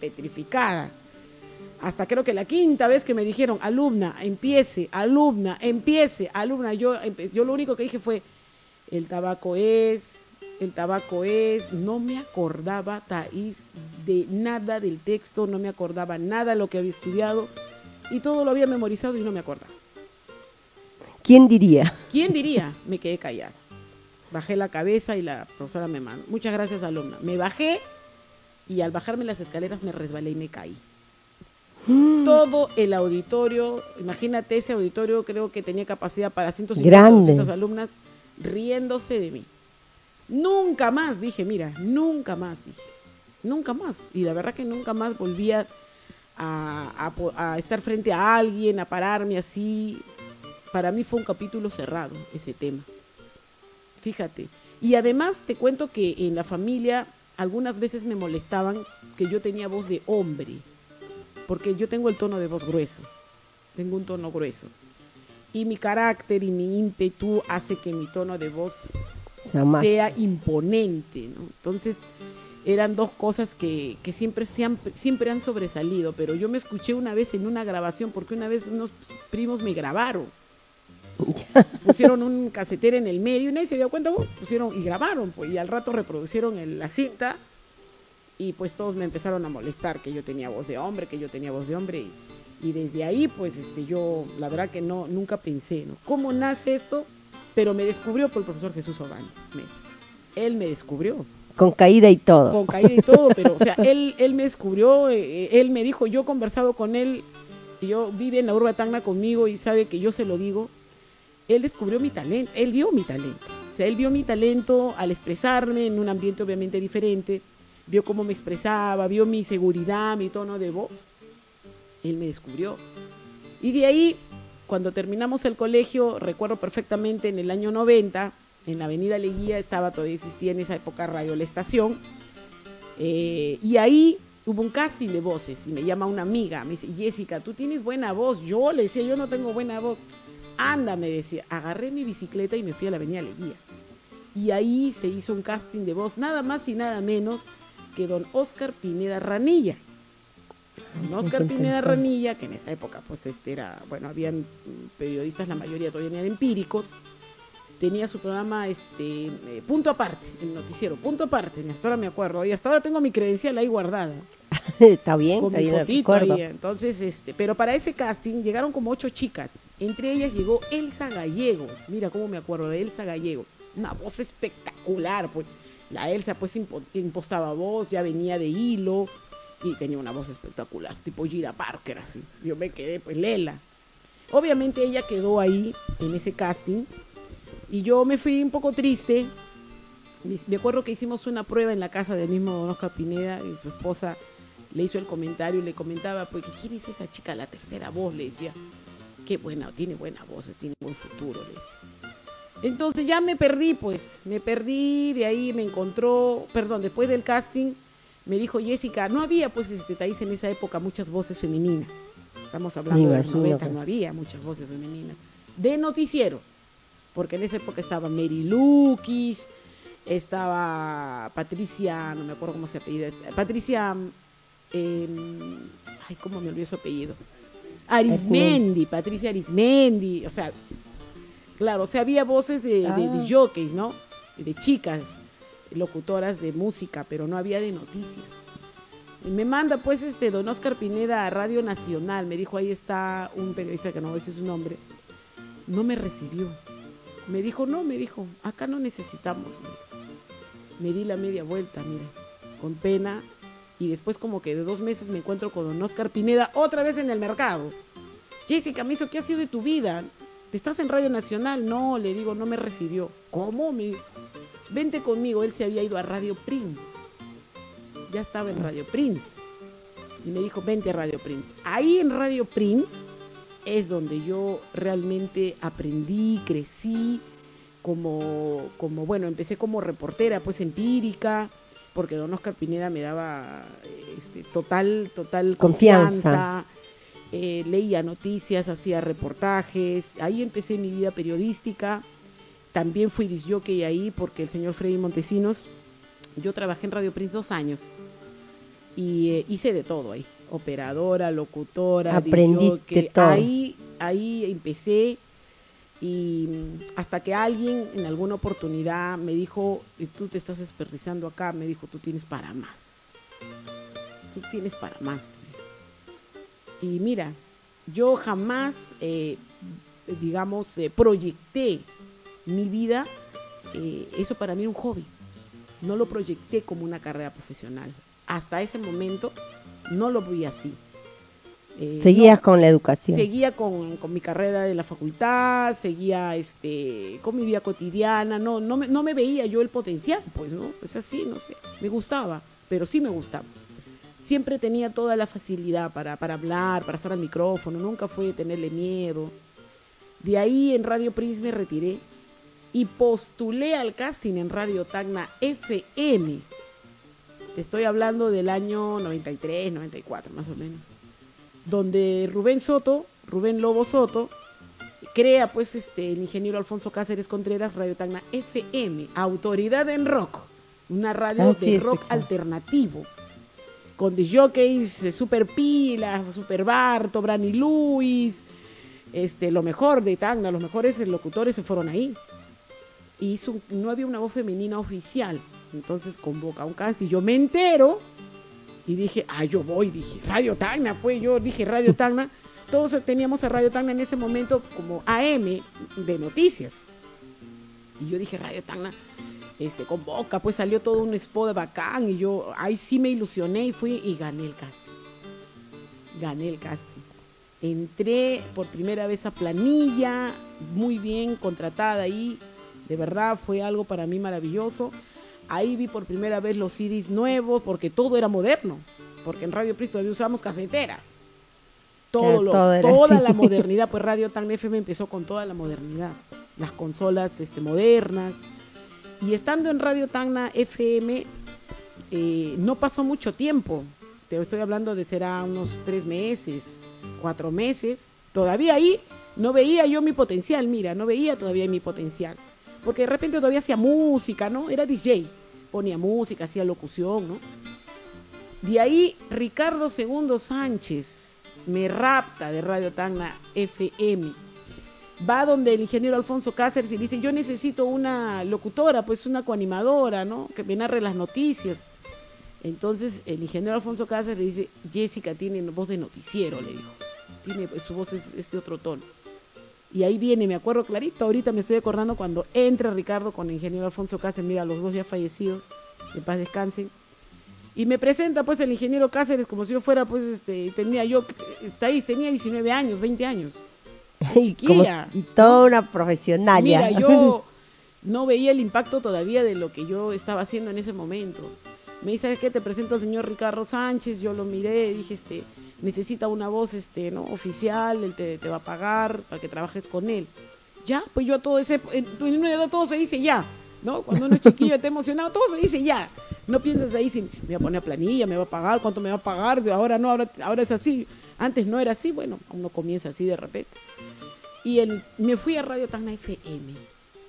petrificada. Hasta creo que la quinta vez que me dijeron, alumna, empiece, alumna, empiece, alumna, yo, yo lo único que dije fue, el tabaco es, el tabaco es, no me acordaba, Thais, de nada del texto, no me acordaba nada de lo que había estudiado y todo lo había memorizado y no me acordaba. ¿Quién diría? ¿Quién diría? Me quedé callada. Bajé la cabeza y la profesora me mandó. Muchas gracias, alumna. Me bajé y al bajarme las escaleras me resbalé y me caí. Mm. Todo el auditorio, imagínate ese auditorio, creo que tenía capacidad para 150 200 alumnas riéndose de mí. Nunca más, dije, mira, nunca más, dije, nunca más. Y la verdad que nunca más volvía a, estar frente a alguien, a pararme así. Para mí fue un capítulo cerrado ese tema. Fíjate. Y además te cuento que en la familia algunas veces me molestaban que yo tenía voz de hombre, porque yo tengo el tono de voz grueso, tengo un tono grueso. Y mi carácter y mi ímpetu hace que mi tono de voz sea imponente, ¿no? Entonces, eran dos cosas que, siempre, han, siempre han sobresalido, pero yo me escuché una vez en una grabación, porque una vez unos primos me grabaron. pusieron un casetero en el medio y nadie se dio cuenta, pusieron y grabaron, pues, y al rato reproducieron la cinta y pues todos me empezaron a molestar que yo tenía voz de hombre, que yo tenía voz de hombre y, y desde ahí pues este yo la verdad que no nunca pensé, ¿no? ¿Cómo nace esto? Pero me descubrió por el profesor Jesús Obando Él me descubrió. Con caída y todo. Con caída y todo, pero o sea, él, él me descubrió, eh, eh, él me dijo, yo he conversado con él, yo vive en la urba Tacna conmigo y sabe que yo se lo digo. Él descubrió mi talento, él vio mi talento. O sea, él vio mi talento al expresarme en un ambiente obviamente diferente, vio cómo me expresaba, vio mi seguridad, mi tono de voz. Él me descubrió. Y de ahí cuando terminamos el colegio, recuerdo perfectamente en el año 90, en la avenida Leguía estaba, todavía existía en esa época Radio La Estación, eh, y ahí hubo un casting de voces y me llama una amiga, me dice, Jessica, tú tienes buena voz. Yo le decía, yo no tengo buena voz. Anda, me decía, agarré mi bicicleta y me fui a la avenida Leguía. Y ahí se hizo un casting de voz, nada más y nada menos que don Oscar Pineda Ranilla. Don Oscar Pineda Ranilla, que en esa época pues este era, bueno, habían periodistas, la mayoría todavía eran empíricos, tenía su programa este eh, punto aparte, el noticiero, punto aparte, hasta ahora me acuerdo, y hasta ahora tengo mi credencial ahí guardada. está bien, con está mi bien, ahí. Entonces, este, pero para ese casting llegaron como ocho chicas. Entre ellas llegó Elsa Gallegos. Mira cómo me acuerdo de Elsa Gallegos. Una voz espectacular, pues. La Elsa pues impo- impostaba voz, ya venía de hilo y tenía una voz espectacular, tipo Gira Parker así. Yo me quedé pues lela. Obviamente ella quedó ahí en ese casting y yo me fui un poco triste. Me acuerdo que hicimos una prueba en la casa del mismo Don Oscar Pineda y su esposa le hizo el comentario y le comentaba, pues, ¿quién es esa chica, la tercera voz? Le decía, qué buena, tiene buena voz, tiene buen futuro, le decía. Entonces ya me perdí, pues, me perdí, de ahí me encontró, perdón, después del casting, me dijo Jessica, no había, pues, este país en esa época muchas voces femeninas. Estamos hablando de los imagino 90, que no había muchas voces femeninas. De noticiero, porque en esa época estaba Mary Lukis, estaba Patricia, no me acuerdo cómo se apellida, Patricia, eh, ay, cómo me olvidé su apellido. Arismendi, Patricia Arismendi, o sea, claro, o sea, había voces de, de- de Ah. jockeys, ¿no? De chicas, locutoras de música, pero no había de noticias. Me manda pues este don Oscar Pineda a Radio Nacional, me dijo, ahí está un periodista que no voy a decir su nombre, no me recibió. Me dijo, no, me dijo, acá no necesitamos. me. Me di la media vuelta, mira, con pena. Y después como que de dos meses me encuentro con don Oscar Pineda otra vez en el mercado. Jessica, me hizo, ¿qué ha sido de tu vida? ¿Estás en Radio Nacional? No, le digo, no me recibió. ¿Cómo? Me vente conmigo. Él se había ido a Radio Prince. Ya estaba en Radio Prince. Y me dijo, vente a Radio Prince. Ahí en Radio Prince es donde yo realmente aprendí, crecí, como, como bueno, empecé como reportera, pues empírica, porque don Oscar Pineda me daba este, total, total Confianza. confianza. eh, leía noticias, hacía reportajes, ahí empecé mi vida periodística, también fui disjockey ahí porque el señor Freddy Montesinos, yo trabajé en Radio Prince dos años y eh, hice de todo ahí, operadora, locutora, Aprendiste todo. ahí, ahí empecé y mm, hasta que alguien en alguna oportunidad me dijo, "Y tú te estás desperdiciando acá, me dijo, tú tienes para más, tú tienes para más. Y mira, yo jamás, eh, digamos, eh, proyecté mi vida, eh, eso para mí era un hobby, no lo proyecté como una carrera profesional. Hasta ese momento no lo vi así. Eh, Seguías no, con la educación. seguía con, con mi carrera de la facultad, seguía este, con mi vida cotidiana, no, no, me, no me veía yo el potencial, pues, ¿no? Es así, no sé, me gustaba, pero sí me gustaba. Siempre tenía toda la facilidad para, para hablar, para estar al micrófono, nunca fue tenerle miedo. De ahí en Radio Prince me retiré y postulé al casting en Radio Tacna FM. Te estoy hablando del año 93, 94 más o menos donde Rubén Soto, Rubén Lobo Soto, crea pues este el ingeniero Alfonso Cáceres Contreras Radio Tacna FM, autoridad en rock, una radio Ah, sí, de rock alternativo, con disjockeys, eh, Super Pilas, Super Barto, Brani Luis, este, lo mejor de Tacna, los mejores locutores se fueron ahí. Y hizo un- no había una voz femenina oficial, entonces convoca un cast y yo me entero y dije, ah, yo voy, dije, Radio Tacna, pues yo dije Radio Tacna. Todos teníamos a Radio Tacna en ese momento como AM de noticias. Y yo dije, Radio Tacna, este, convoca, pues salió todo un spot bacán y yo ahí sí me ilusioné y fui y gané el casting. Gané el casting. Entré por primera vez a planilla, muy bien contratada ahí. De verdad fue algo para mí maravilloso. Ahí vi por primera vez los CDs nuevos, porque todo era moderno. Porque en Radio Pris todavía usamos casetera. todo lo- todo toda así. la modernidad, pues Radio Tan FM empezó con toda la modernidad, las consolas este, modernas. Y estando en Radio Tacna FM, eh, no pasó mucho tiempo. Te estoy hablando de será unos tres meses, cuatro meses. Todavía ahí no veía yo mi potencial, mira, no veía todavía mi potencial. Porque de repente todavía hacía música, ¿no? Era DJ. Ponía música, hacía locución, ¿no? De ahí Ricardo II Sánchez me rapta de Radio Tacna FM. Va donde el ingeniero Alfonso Cáceres y dice, yo necesito una locutora, pues una coanimadora, ¿no? Que me narre las noticias. Entonces el ingeniero Alfonso Cáceres le dice, Jessica tiene voz de noticiero, le dijo. Tiene, su voz es, es de otro tono. Y ahí viene, me acuerdo clarito, ahorita me estoy acordando cuando entra Ricardo con el ingeniero Alfonso Cáceres, mira, los dos ya fallecidos, que paz descansen. Y me presenta pues el ingeniero Cáceres como si yo fuera pues este, tenía yo, está ahí, tenía 19 años, 20 años. y, como- y toda una profesional Mira, yo no veía el impacto todavía de lo que yo estaba haciendo en ese momento. Me dice, ¿sabes qué? Te presento al señor Ricardo Sánchez. Yo lo miré, dije, este, necesita una voz este, ¿no? oficial, él te, te va a pagar para que trabajes con él. Ya, pues yo a todo ese, en una edad todo se dice ya, ¿no? Cuando uno es chiquillo está emocionado, todo se dice ya. No piensas ahí si me voy a poner planilla, me va a pagar, cuánto me va a pagar, ahora no, ahora, ahora es así. Antes no era así, bueno, uno comienza así de repente. Y el- me fui a Radio Tacna FM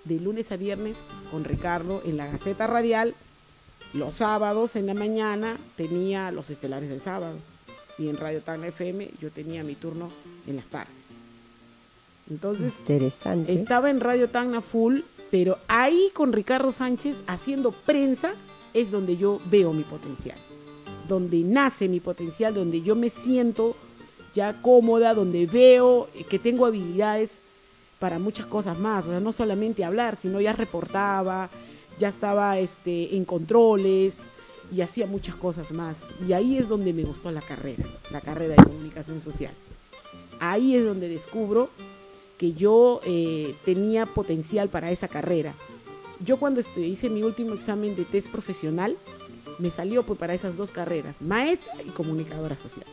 de lunes a viernes con Ricardo en la Gaceta Radial. Los sábados en la mañana tenía los estelares del sábado. Y en Radio Tacna FM yo tenía mi turno en las tardes. Entonces, Interesante. estaba en Radio Tacna full, pero ahí con Ricardo Sánchez haciendo prensa es donde yo veo mi potencial. Donde nace mi potencial, donde yo me siento ya cómoda, donde veo que tengo habilidades para muchas cosas más. O sea, no solamente hablar, sino ya reportaba, ya estaba este, en controles y hacía muchas cosas más. Y ahí es donde me gustó la carrera, la carrera de comunicación social. Ahí es donde descubro que yo eh, tenía potencial para esa carrera. Yo cuando este, hice mi último examen de test profesional, me salió pues, para esas dos carreras, maestra y comunicadora social.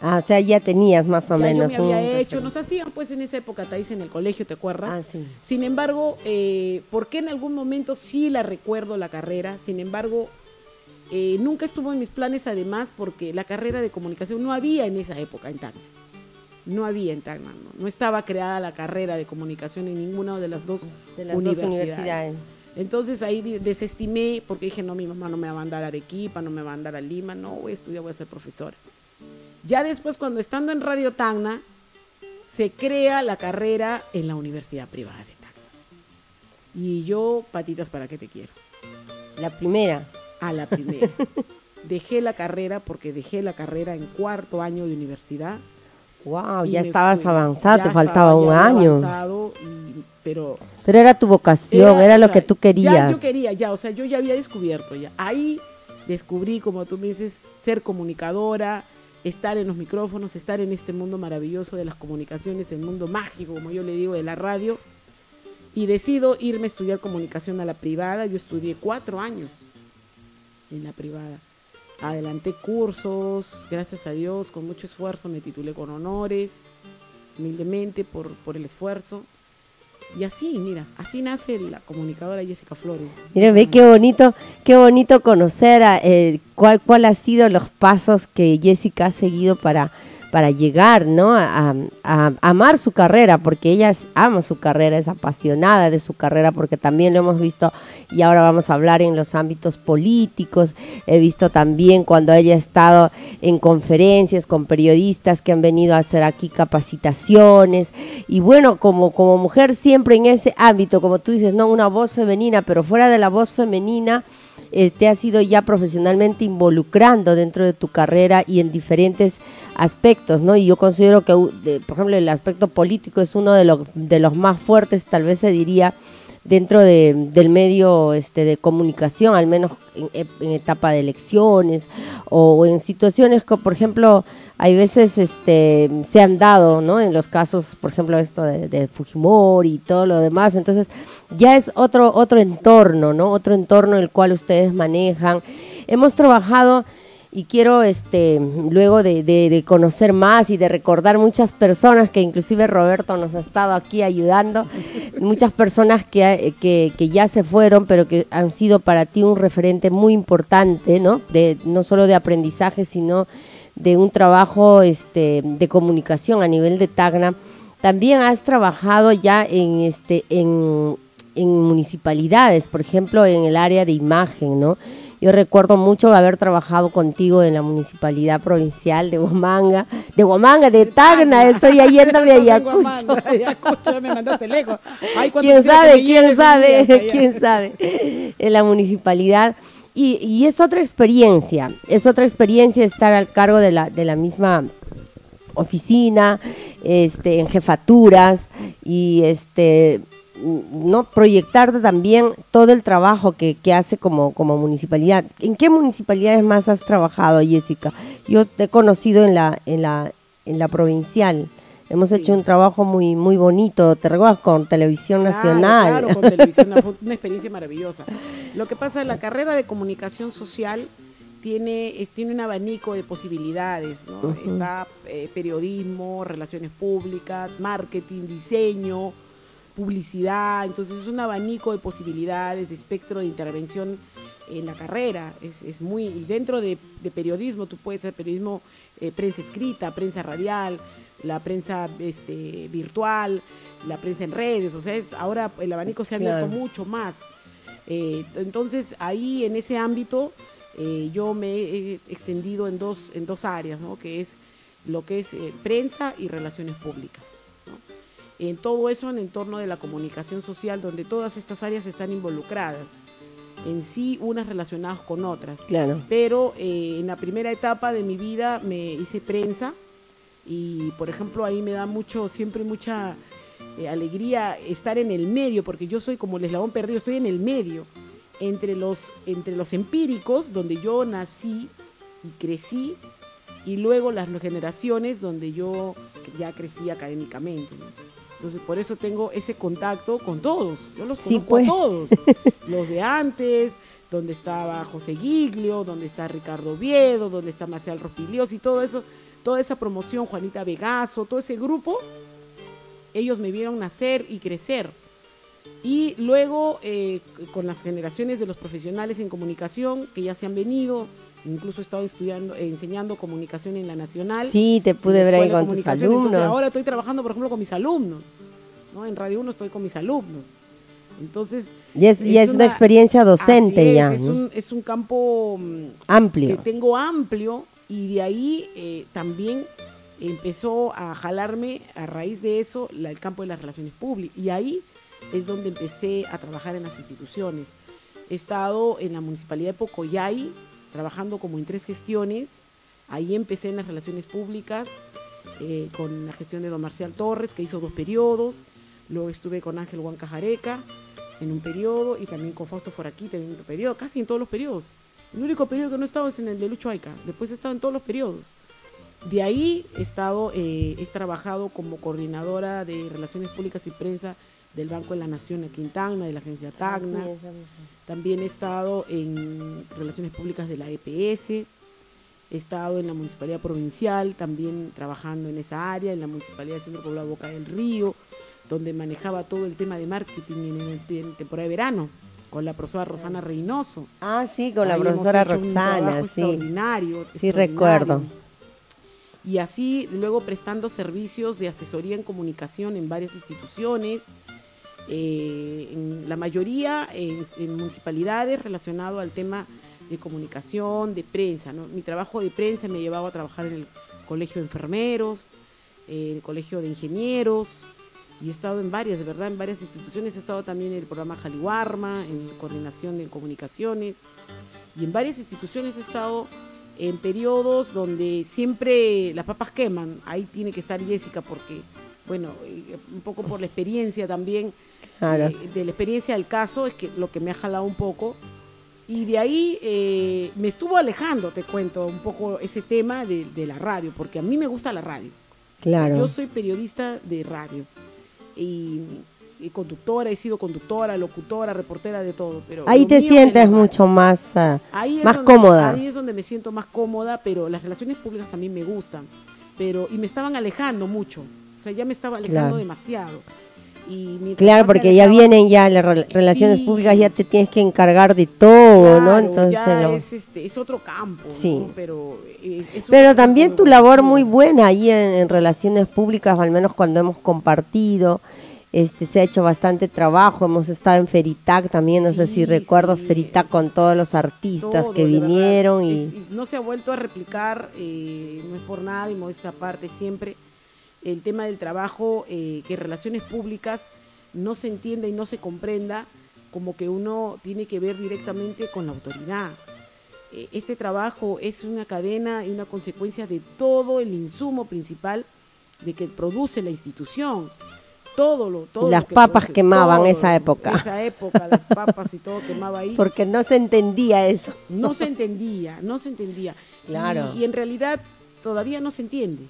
Ah, o sea, ya tenías más o ya menos yo me había un hecho, nos hacían pues en esa época, Thais, en el colegio, ¿te acuerdas? Ah, sí. Sin embargo, eh, porque en algún momento sí la recuerdo la carrera, sin embargo, eh, nunca estuvo en mis planes además porque la carrera de comunicación no había en esa época en Tacna. No había en Tacna, no, no estaba creada la carrera de comunicación en ninguna de las dos, De las dos universidades. universidades. Entonces ahí desestimé porque dije, no, mi mamá no me va a mandar a Arequipa, no me va a mandar a Lima, no voy a estudiar, voy a ser profesora. Ya después, cuando estando en Radio Tacna, se crea la carrera en la universidad privada de Tacna. Y yo, patitas, ¿para qué te quiero? La primera. A la primera. dejé la carrera porque dejé la carrera en cuarto año de universidad. Wow, ya estabas fui. avanzada, Ya te faltaba estaba un año. avanzado, y- pero Pero era tu vocación, era, o lo sea, que tú querías. Ya yo quería, ya, o sea, yo ya había descubierto ya. Ahí descubrí, como tú me dices, ser comunicadora, estar en los micrófonos, estar en este mundo maravilloso de las comunicaciones, el mundo mágico, como yo le digo, de la radio. Y decido irme a estudiar comunicación a la privada. Yo estudié cuatro años en la privada. Adelanté cursos, gracias a Dios, con mucho esfuerzo, me titulé con honores, humildemente por, por el esfuerzo. Y así, mira, así nace la comunicadora Jessica Flores. Mira, ve qué bonito, qué bonito conocer a, eh, cuál, cuál ha sido los pasos que Jessica ha seguido para, para llegar, ¿no? A, amar su carrera, porque ella ama su carrera, es apasionada de su carrera, porque también lo hemos visto y ahora vamos a hablar en los ámbitos políticos. He visto también cuando ella ha estado en conferencias con periodistas que han venido a hacer aquí capacitaciones y bueno, como, como mujer siempre en ese ámbito, como tú dices, no una voz femenina, pero fuera de la voz femenina, eh, te has ido ya profesionalmente involucrando dentro de tu carrera y en diferentes aspectos, ¿no? Y yo considero que, por ejemplo, el aspecto político es uno de, los de los más fuertes, tal vez se diría, dentro de- del medio este, de comunicación, al menos en, en etapa de elecciones o en situaciones que, por ejemplo, hay veces este, se han dado, ¿no? En los casos, por ejemplo, esto de, de Fujimori y todo lo demás. Entonces, ya es otro, otro entorno, ¿no? Otro entorno el cual ustedes manejan. Hemos trabajado y quiero este luego de, conocer más y de recordar muchas personas que inclusive Roberto nos ha estado aquí ayudando, muchas personas que, que, que ya se fueron, pero que han sido para ti un referente muy importante, ¿no? De, no solo de aprendizaje, sino de un trabajo este, de comunicación a nivel de Tacna. También has trabajado ya en este en, en municipalidades, por ejemplo, en el área de imagen, ¿no? Yo recuerdo mucho haber trabajado contigo en la municipalidad provincial de Huamanga, de Huamanga, de Tacna, estoy yéndome a Ayacucho. Ayacucho, me mandaste lejos. Ay, ¿Quién sabe? ¿Quién sabe? día. ¿Quién sabe? En la municipalidad. Y, y es otra experiencia, es otra experiencia estar al cargo de la, de la misma oficina, este, en jefaturas y este no proyectar también todo el trabajo que, que hace como, como municipalidad. ¿En qué municipalidades más has trabajado, Jessica? Yo te he conocido en la, en la, en la provincial. Hemos Sí. hecho un trabajo muy, muy bonito, te recuerdas con Televisión Claro, Nacional. Claro, con televisión una experiencia maravillosa. Lo que pasa es la carrera de comunicación social tiene, es- tiene un abanico de posibilidades. Está eh, periodismo, relaciones públicas, marketing, diseño, publicidad, entonces es un abanico de posibilidades, de espectro de intervención en la carrera. Es, es muy, y dentro de, de periodismo, tú puedes hacer periodismo, eh, prensa escrita, prensa radial, la prensa este, virtual, la prensa en redes, o sea, es, ahora el abanico se ha abierto Claro. mucho más. Eh, entonces, ahí en ese ámbito, eh, yo me he extendido en dos, en dos áreas, ¿no? que es lo que es prensa y relaciones públicas. En todo eso en entorno de la comunicación social, donde todas estas áreas están involucradas, en sí unas relacionadas con otras. Claro. Pero eh, en la primera etapa de mi vida me hice prensa y, por ejemplo, ahí me da mucho, siempre mucha eh, alegría estar en el medio, porque yo soy como el eslabón perdido, estoy en el medio, entre los, entre los empíricos, donde yo nací y crecí, y luego las generaciones donde yo ya crecí académicamente. ¿no? Entonces, por eso tengo ese contacto con todos. Yo los Sí, conozco pues. a todos. Los de antes, donde estaba José Giglio, donde está Ricardo Oviedo, donde está Marcial Rospilios y todo eso, toda esa promoción, Juanita Vegaso, todo ese grupo, ellos me vieron nacer y crecer. Y luego, eh, con las generaciones de los profesionales en comunicación que ya se han venido, incluso he estado estudiando, eh, enseñando comunicación en la Nacional. Sí, te pude ver ahí con tus Comunicación. Entonces, alumnos. ahora estoy trabajando, por ejemplo, con mis alumnos. ¿no? En Radio 1 estoy con mis alumnos. Entonces, Y es, y es una, experiencia docente es, ya, Es, ¿no? un, es un campo mm, amplio. que tengo amplio y de ahí eh, también empezó a jalarme a raíz de eso la- el campo de las relaciones públicas y ahí es donde empecé a trabajar en las instituciones. He estado en la municipalidad de Pocoyay trabajando como en tres gestiones. Ahí empecé en las relaciones públicas eh, con la gestión de don Marcial Torres, que hizo dos periodos. Luego estuve con Ángel Huancajareca en un periodo y también con Fausto Foraquita en otro periodo, casi en todos los periodos. El único periodo que no he estado es en el de Lucho. Después he estado en todos los periodos. De ahí he estado, eh, he trabajado como coordinadora de Relaciones Públicas y Prensa del Banco de la Nación aquí en Tacna, de la agencia Tacna. También he estado en Relaciones Públicas de la EPS. He estado en la Municipalidad Provincial, también trabajando en esa área, en la Municipalidad de Centro Poblado Boca del Río, donde manejaba todo el tema de marketing en, en- temporada de verano, con la profesora Rosana Reynoso. Ah, sí, con la Ahí hemos profesora hecho un trabajo Roxana, sí. extraordinario, Sí, extraordinario. recuerdo. Y así luego prestando servicios de asesoría en comunicación en varias instituciones, eh, en la mayoría en, en municipalidades relacionado al tema de comunicación, de prensa. ¿no? Mi trabajo de prensa me llevaba a trabajar en el colegio de enfermeros, eh, el colegio de ingenieros, y he estado en varias, de verdad, en varias instituciones. He estado también en el programa Jaliwarma, en coordinación de comunicaciones, y en varias instituciones he estado en periodos donde siempre las papas queman. Ahí tiene que estar Jessica porque, bueno, eh, un poco por la experiencia también, Claro. eh, de la experiencia del caso, es que lo que me ha jalado un poco. Y de ahí eh, me estuvo alejando, te cuento, un poco ese tema de, de la radio, porque a mí me gusta la radio. Claro. Yo soy periodista de radio y eh, conductora, he sido conductora, locutora, reportera, de todo. Pero Ahí te sientes mucho más, es más donde- cómoda. Ahí es donde me siento más cómoda, pero las relaciones públicas también me gustan. Pero, y me estaban alejando mucho. O sea, ya me estaba alejando Claro. demasiado. Y mientras Claro, porque ya vienen ya las rel- relaciones Sí. públicas, ya te tienes que encargar de todo, ¿no? claro, Entonces, ya lo- es, este, es otro campo, Sí. ¿no? Pero, es- es Pero otro también campo tu labor muy buena ahí en, en relaciones públicas, al menos cuando hemos compartido, este se ha hecho bastante trabajo, hemos estado en Feritac también, no sé si recuerdas sí. Feritac con todos los artistas Todo, que verdad. vinieron y no se ha vuelto a replicar, eh, no es por nada, y modesta parte siempre, el tema del trabajo, eh, que relaciones públicas no se entienda y no se comprenda como que uno tiene que ver directamente con la autoridad. Eh, este trabajo es una cadena y una consecuencia de todo el insumo principal de que produce la institución. Todo lo, todo Las lo que papas produce, quemaban todo, esa época. Esa época, las papas y todo quemaba ahí porque no se entendía eso. no se entendía, no se entendía. Claro. Y, y en realidad todavía no se entiende.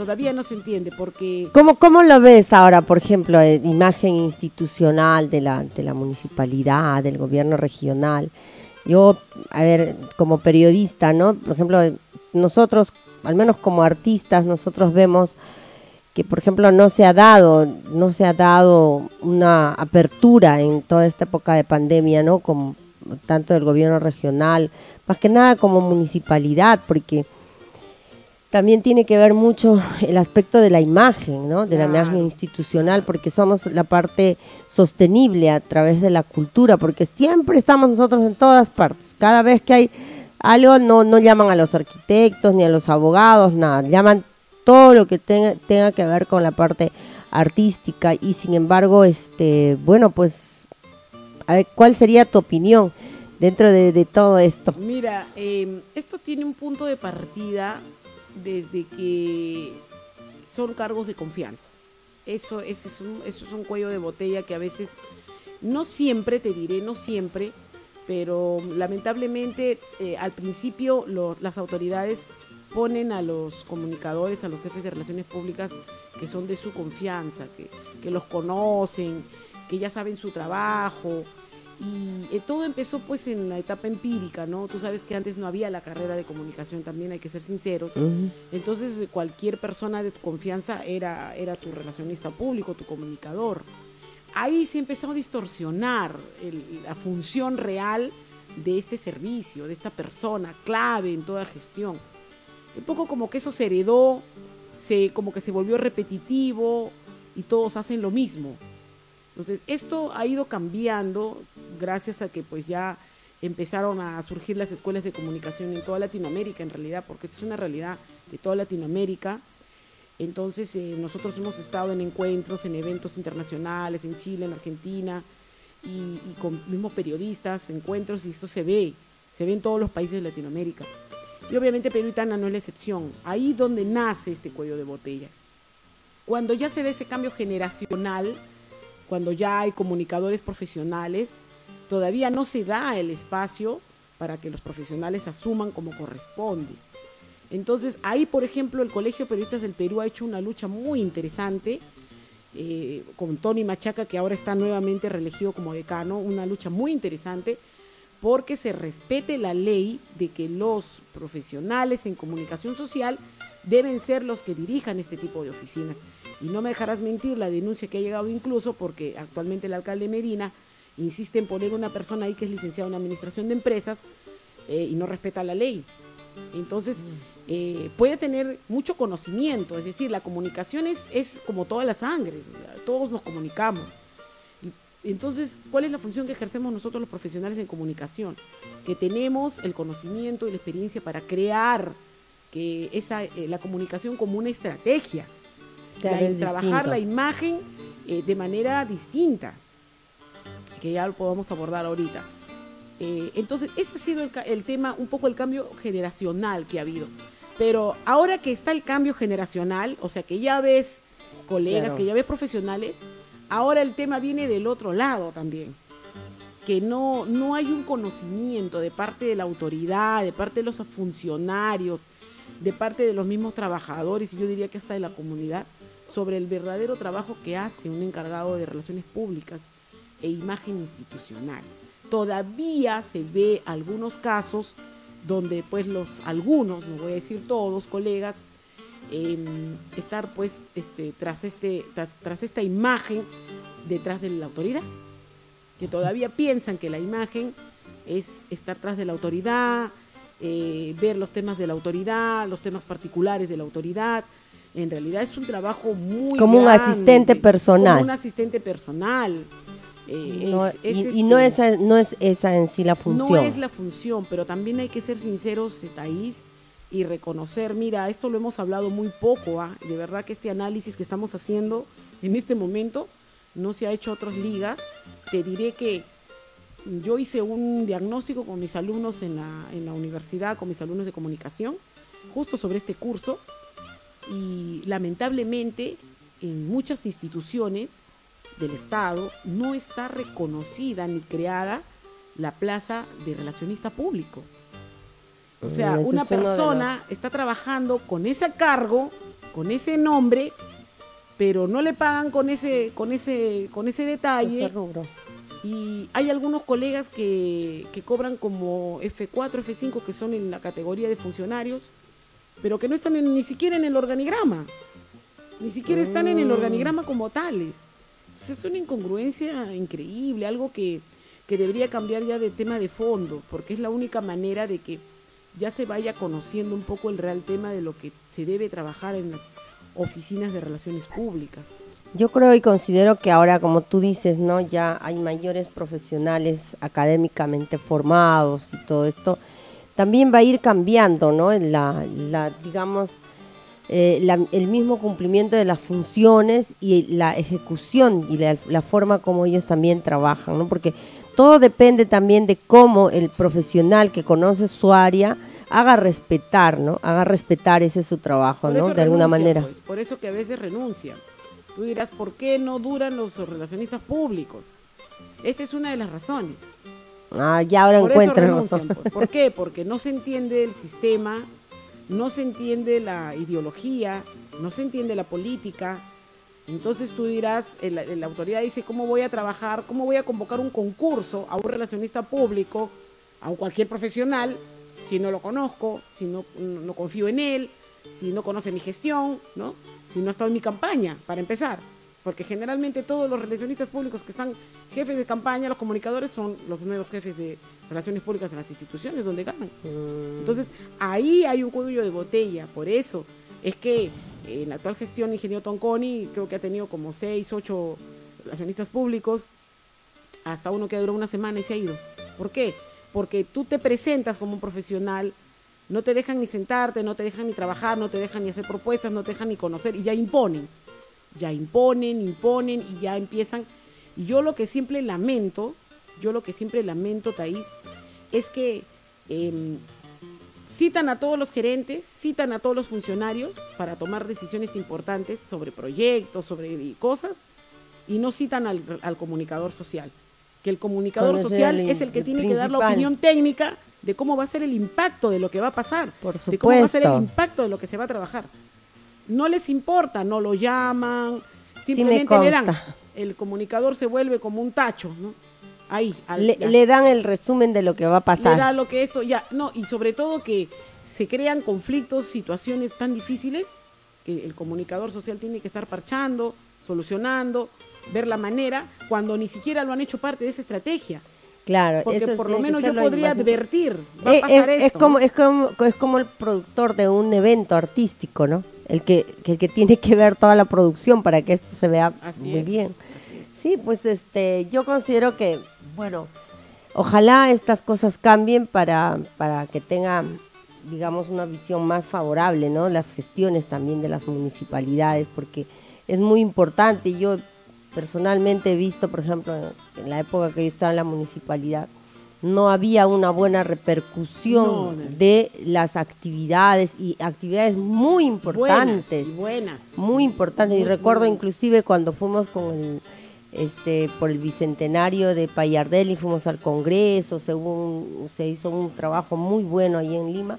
Todavía no se entiende porque ¿Cómo, ¿Cómo lo ves ahora, por ejemplo, eh, imagen institucional de la, de la municipalidad, del gobierno regional? Yo, a ver, como periodista, ¿no? Por ejemplo, nosotros, al menos como artistas, nosotros vemos que, por ejemplo, no se ha dado, no se ha dado una apertura en toda esta época de pandemia, ¿no? Como tanto del gobierno regional, más que nada como municipalidad, porque también tiene que ver mucho el aspecto de la imagen, ¿no? De la imagen institucional, porque somos la parte sostenible a través de la cultura, porque siempre estamos nosotros en todas partes. Cada vez que hay algo, no, no llaman a los arquitectos ni a los abogados, nada, llaman todo lo que tenga, tenga que ver con la parte artística y sin embargo, este, bueno, pues, a ver, ¿cuál sería tu opinión dentro de, de todo esto? Mira, eh, esto tiene un punto de partida desde que son cargos de confianza. Eso, ese es un, eso es un cuello de botella que a veces, no siempre, te diré, no siempre, pero lamentablemente eh, al principio las autoridades ponen a los comunicadores, a los jefes de relaciones públicas que son de su confianza, que, que los conocen, que ya saben su trabajo, y eh, todo empezó pues en la etapa empírica, ¿no? Tú sabes que antes no había la carrera de comunicación, también hay que ser sinceros. Entonces eh, cualquier persona de tu confianza era, era tu relacionista público, tu comunicador. Ahí se empezó a distorsionar el- la función real de este servicio, de esta persona clave en toda gestión. Un poco como que eso se heredó, se, como que se volvió repetitivo y todos hacen lo mismo. Entonces, esto ha ido cambiando gracias a que pues ya empezaron a surgir las escuelas de comunicación en toda Latinoamérica, en realidad, porque es una realidad de toda Latinoamérica. Entonces, eh, nosotros hemos estado en encuentros, en eventos internacionales, en Chile, en Argentina, y, y con mismos periodistas, encuentros, y esto se ve, se ve en todos los países de Latinoamérica. Y obviamente Perú y Tana no es la excepción. Ahí donde nace este cuello de botella. Cuando ya se da ese cambio generacional, cuando ya hay comunicadores profesionales, todavía no se da el espacio para que los profesionales asuman como corresponde. Entonces, ahí, por ejemplo, el Colegio de Periodistas del Perú ha hecho una lucha muy interesante eh, con Tony Machaca, que ahora está nuevamente reelegido como decano, una lucha muy interesante porque se respete la ley de que los profesionales en comunicación social deben ser los que dirijan este tipo de oficinas. Y no me dejarás mentir la denuncia que ha llegado incluso porque actualmente el alcalde Medina insiste en poner una persona ahí que es licenciada en administración de empresas eh, y no respeta la ley. Entonces, eh, puede tener mucho conocimiento, es decir, la comunicación es, es como toda la sangre, o sea, todos nos comunicamos. Entonces, ¿cuál es la función que ejercemos nosotros los profesionales en comunicación? Que tenemos el conocimiento y la experiencia para crear que esa, eh, la comunicación como una estrategia, Claro, la- trabajar distinto. la imagen eh, de manera distinta, que ya lo podemos abordar ahorita. Eh, entonces, ese ha sido el, tema, un poco el cambio generacional que ha habido. Pero ahora que está el cambio generacional, o sea, que ya ves colegas, Claro. que ya ves profesionales, ahora el tema viene del otro lado también. Que no, no hay un conocimiento de parte de la autoridad, de parte de los funcionarios, de parte de los mismos trabajadores, y yo diría que hasta de la comunidad, sobre el verdadero trabajo que hace un encargado de relaciones públicas e imagen institucional. Todavía se ve algunos casos donde pues los algunos, no voy a decir todos, colegas, em, estar pues este, tras, este, tras, esta imagen detrás de la autoridad, que todavía piensan que la imagen es estar tras de la autoridad, eh, ver los temas de la autoridad, los temas particulares de la autoridad. En realidad es un trabajo muy como un asistente personal. Como un asistente personal. Eh, y, no, es, no es esa en sí la función. No es la función, pero también hay que ser sinceros, Taís, y reconocer, mira, esto lo hemos hablado muy poco, ¿ah? de verdad que este análisis que estamos haciendo en este momento no se ha hecho a otras ligas. Te diré que yo hice un diagnóstico con mis alumnos en la, en la universidad, con mis alumnos de comunicación, justo sobre este curso, y lamentablemente en muchas instituciones del Estado no está reconocida ni creada la plaza de relacionista público. O sea, una persona está trabajando con ese cargo, con ese nombre, pero no le pagan con ese, con ese, con ese detalle. Y hay algunos colegas que, que cobran como F4, F5, que son en la categoría de funcionarios, pero que no están ni siquiera en el organigrama. Ni siquiera están en el mm. organigrama como tales es una incongruencia increíble, algo que, debería cambiar ya de tema de fondo, porque es la única manera de que ya se vaya conociendo un poco el real tema de lo que se debe trabajar en las oficinas de relaciones públicas. Yo creo y considero que ahora, como tú dices, ¿no? Ya hay mayores profesionales académicamente formados y todo esto. También va a ir cambiando, ¿no? La, la digamos, eh, el mismo cumplimiento de las funciones y la ejecución y la, forma como ellos también trabajan, ¿no? Porque todo depende también de cómo el profesional que conoce su área haga respetar, ¿no? Haga respetar ese su trabajo, ¿no? De alguna manera. Pues, por eso que a veces renuncian. Tú dirás, ¿por qué no duran los relacionistas públicos? Esa es una de las razones. Ah, ya ahora encuentran razón. Pues. ¿Por qué? Porque no se entiende el sistema, no se entiende la ideología, no se entiende la política. Entonces tú dirás, la autoridad dice, ¿cómo voy a trabajar? ¿Cómo voy a convocar un concurso a un relacionista público, a un cualquier profesional, si no lo conozco, si no, no confío en él, si no conoce mi gestión, ¿no? si no ha estado en mi campaña, para empezar? Porque generalmente todos los relacionistas públicos que están jefes de campaña, los comunicadores son los nuevos jefes de relaciones públicas en las instituciones donde ganan. Mm. Entonces, ahí hay un cuello de botella, por eso es que en la actual gestión, ingeniero Tonconi, creo que ha tenido como seis, ocho relacionistas públicos, hasta uno que duró una semana y se ha ido. ¿Por qué? Porque tú te presentas como un profesional, no te dejan ni sentarte, no te dejan ni trabajar, no te dejan ni hacer propuestas, no te dejan ni conocer y ya imponen ya imponen, imponen y ya empiezan. Y yo lo que siempre lamento, yo lo que siempre lamento, Taís, es que em, citan a todos los gerentes, citan a todos los funcionarios para tomar decisiones importantes sobre proyectos, sobre cosas, y no citan al, comunicador social. Que el comunicador social es el que tiene que dar la opinión técnica de cómo va a ser el impacto de lo que va a pasar, de cómo va a ser el impacto de lo que se va a trabajar no les importa, no lo llaman, simplemente le dan. El comunicador se vuelve como un tacho, ¿no? Ahí. le, dan el resumen de lo que va a pasar. Le da lo que esto, ya, no, y sobre todo que se crean conflictos, situaciones tan difíciles que el comunicador social tiene que estar parchando, solucionando, ver la manera, cuando ni siquiera lo han hecho parte de esa estrategia. Claro, porque por lo menos yo podría advertir, va a eh, pasar es, esto. como, es, como, es como el productor de un evento artístico, ¿no? el que, que, tiene que ver toda la producción para que esto se vea muy bien. Sí, pues este, yo considero que, bueno, ojalá estas cosas cambien para, para que tenga, digamos, una visión más favorable, ¿no? Las gestiones también de las municipalidades, porque es muy importante. Yo personalmente he visto, por ejemplo, en la época que yo estaba en la municipalidad, no había una buena repercusión de las actividades y actividades muy importantes. Buenas. Muy importantes. y recuerdo inclusive cuando fuimos con el, este, por el bicentenario de Payardel y fuimos al Congreso, según se hizo un trabajo muy bueno ahí en Lima.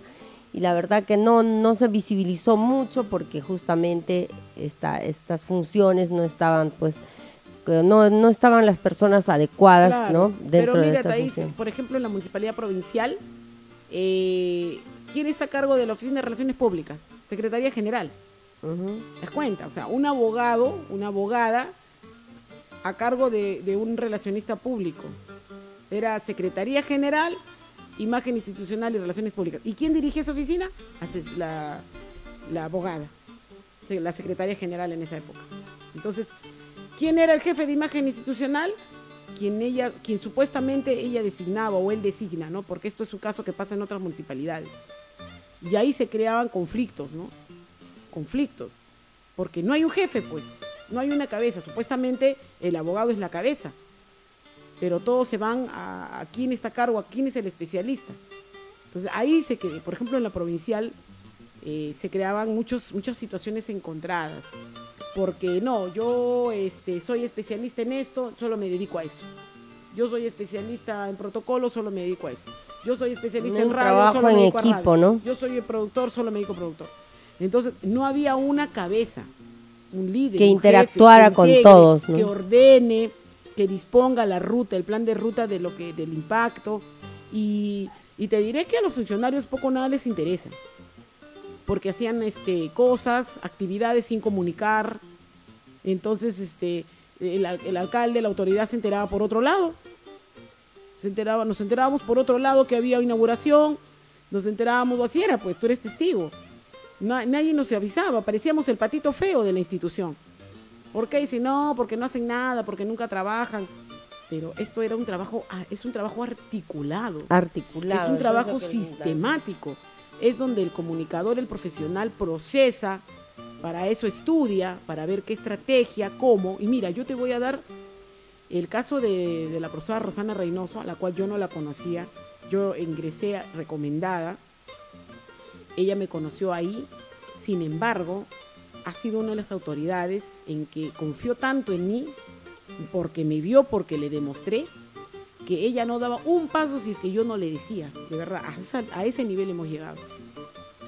y la verdad que no, no se visibilizó mucho porque justamente esta, estas funciones no estaban pues no, no estaban las personas adecuadas ¿no? dentro pero mira, de por ejemplo en la municipalidad provincial eh, ¿quién está a cargo de la oficina de relaciones públicas? Secretaría General ¿te das cuenta? o sea un abogado una abogada a cargo de, de un relacionista público era Secretaría General Imagen Institucional y Relaciones Públicas. ¿Y quién dirige esa oficina? La, la abogada, la secretaria general en esa época. Entonces, ¿quién era el jefe de imagen institucional? Quien, ella, quien supuestamente ella designaba o él designa, ¿no? Porque esto es su caso que pasa en otras municipalidades. Y ahí se creaban conflictos, ¿no? Conflictos. Porque no hay un jefe, pues. No hay una cabeza. Supuestamente el abogado es la cabeza pero todos se van a, quién está cargo, a quién es el especialista. Entonces ahí se que, por ejemplo, en la provincial eh, se creaban muchos, muchas situaciones encontradas, porque no, yo este, soy especialista en esto, solo me dedico a eso. Yo soy especialista en protocolo, solo me dedico a eso. Yo soy especialista en radio, solo me dedico a radio. ¿no? Yo soy el productor, solo me dedico a productor. Entonces, no había una cabeza, un líder. Que interactuara con todos. Que ordene, que disponga la ruta, el plan de ruta de lo que, del impacto. Y, te diré que a los funcionarios poco nada les interesa, porque hacían este, cosas, actividades sin comunicar. Entonces, este, el, alcalde, la autoridad se enteraba por otro lado. Se enteraba, nos enterábamos por otro lado que había inauguración, nos enterábamos, así era, pues tú eres testigo. nadie nos avisaba, parecíamos el patito feo de la institución. ¿Por qué? Dice, no, porque no hacen nada, porque nunca trabajan. Pero esto era un trabajo, ah, es un trabajo articulado. Articulado. Es un trabajo sistemático. Es donde el comunicador, el profesional procesa, para eso estudia, para ver qué estrategia, cómo. Y mira, yo te voy a dar el caso de, de la profesora Rosana Reynoso, a la cual yo no la conocía. Yo ingresé recomendada. Ella me conoció ahí. Sin embargo, ha sido una de las autoridades en que confió tanto en mí, porque me vio, porque le demostré, que ella no daba un paso si es que yo no le decía. De verdad, a, ese nivel hemos llegado.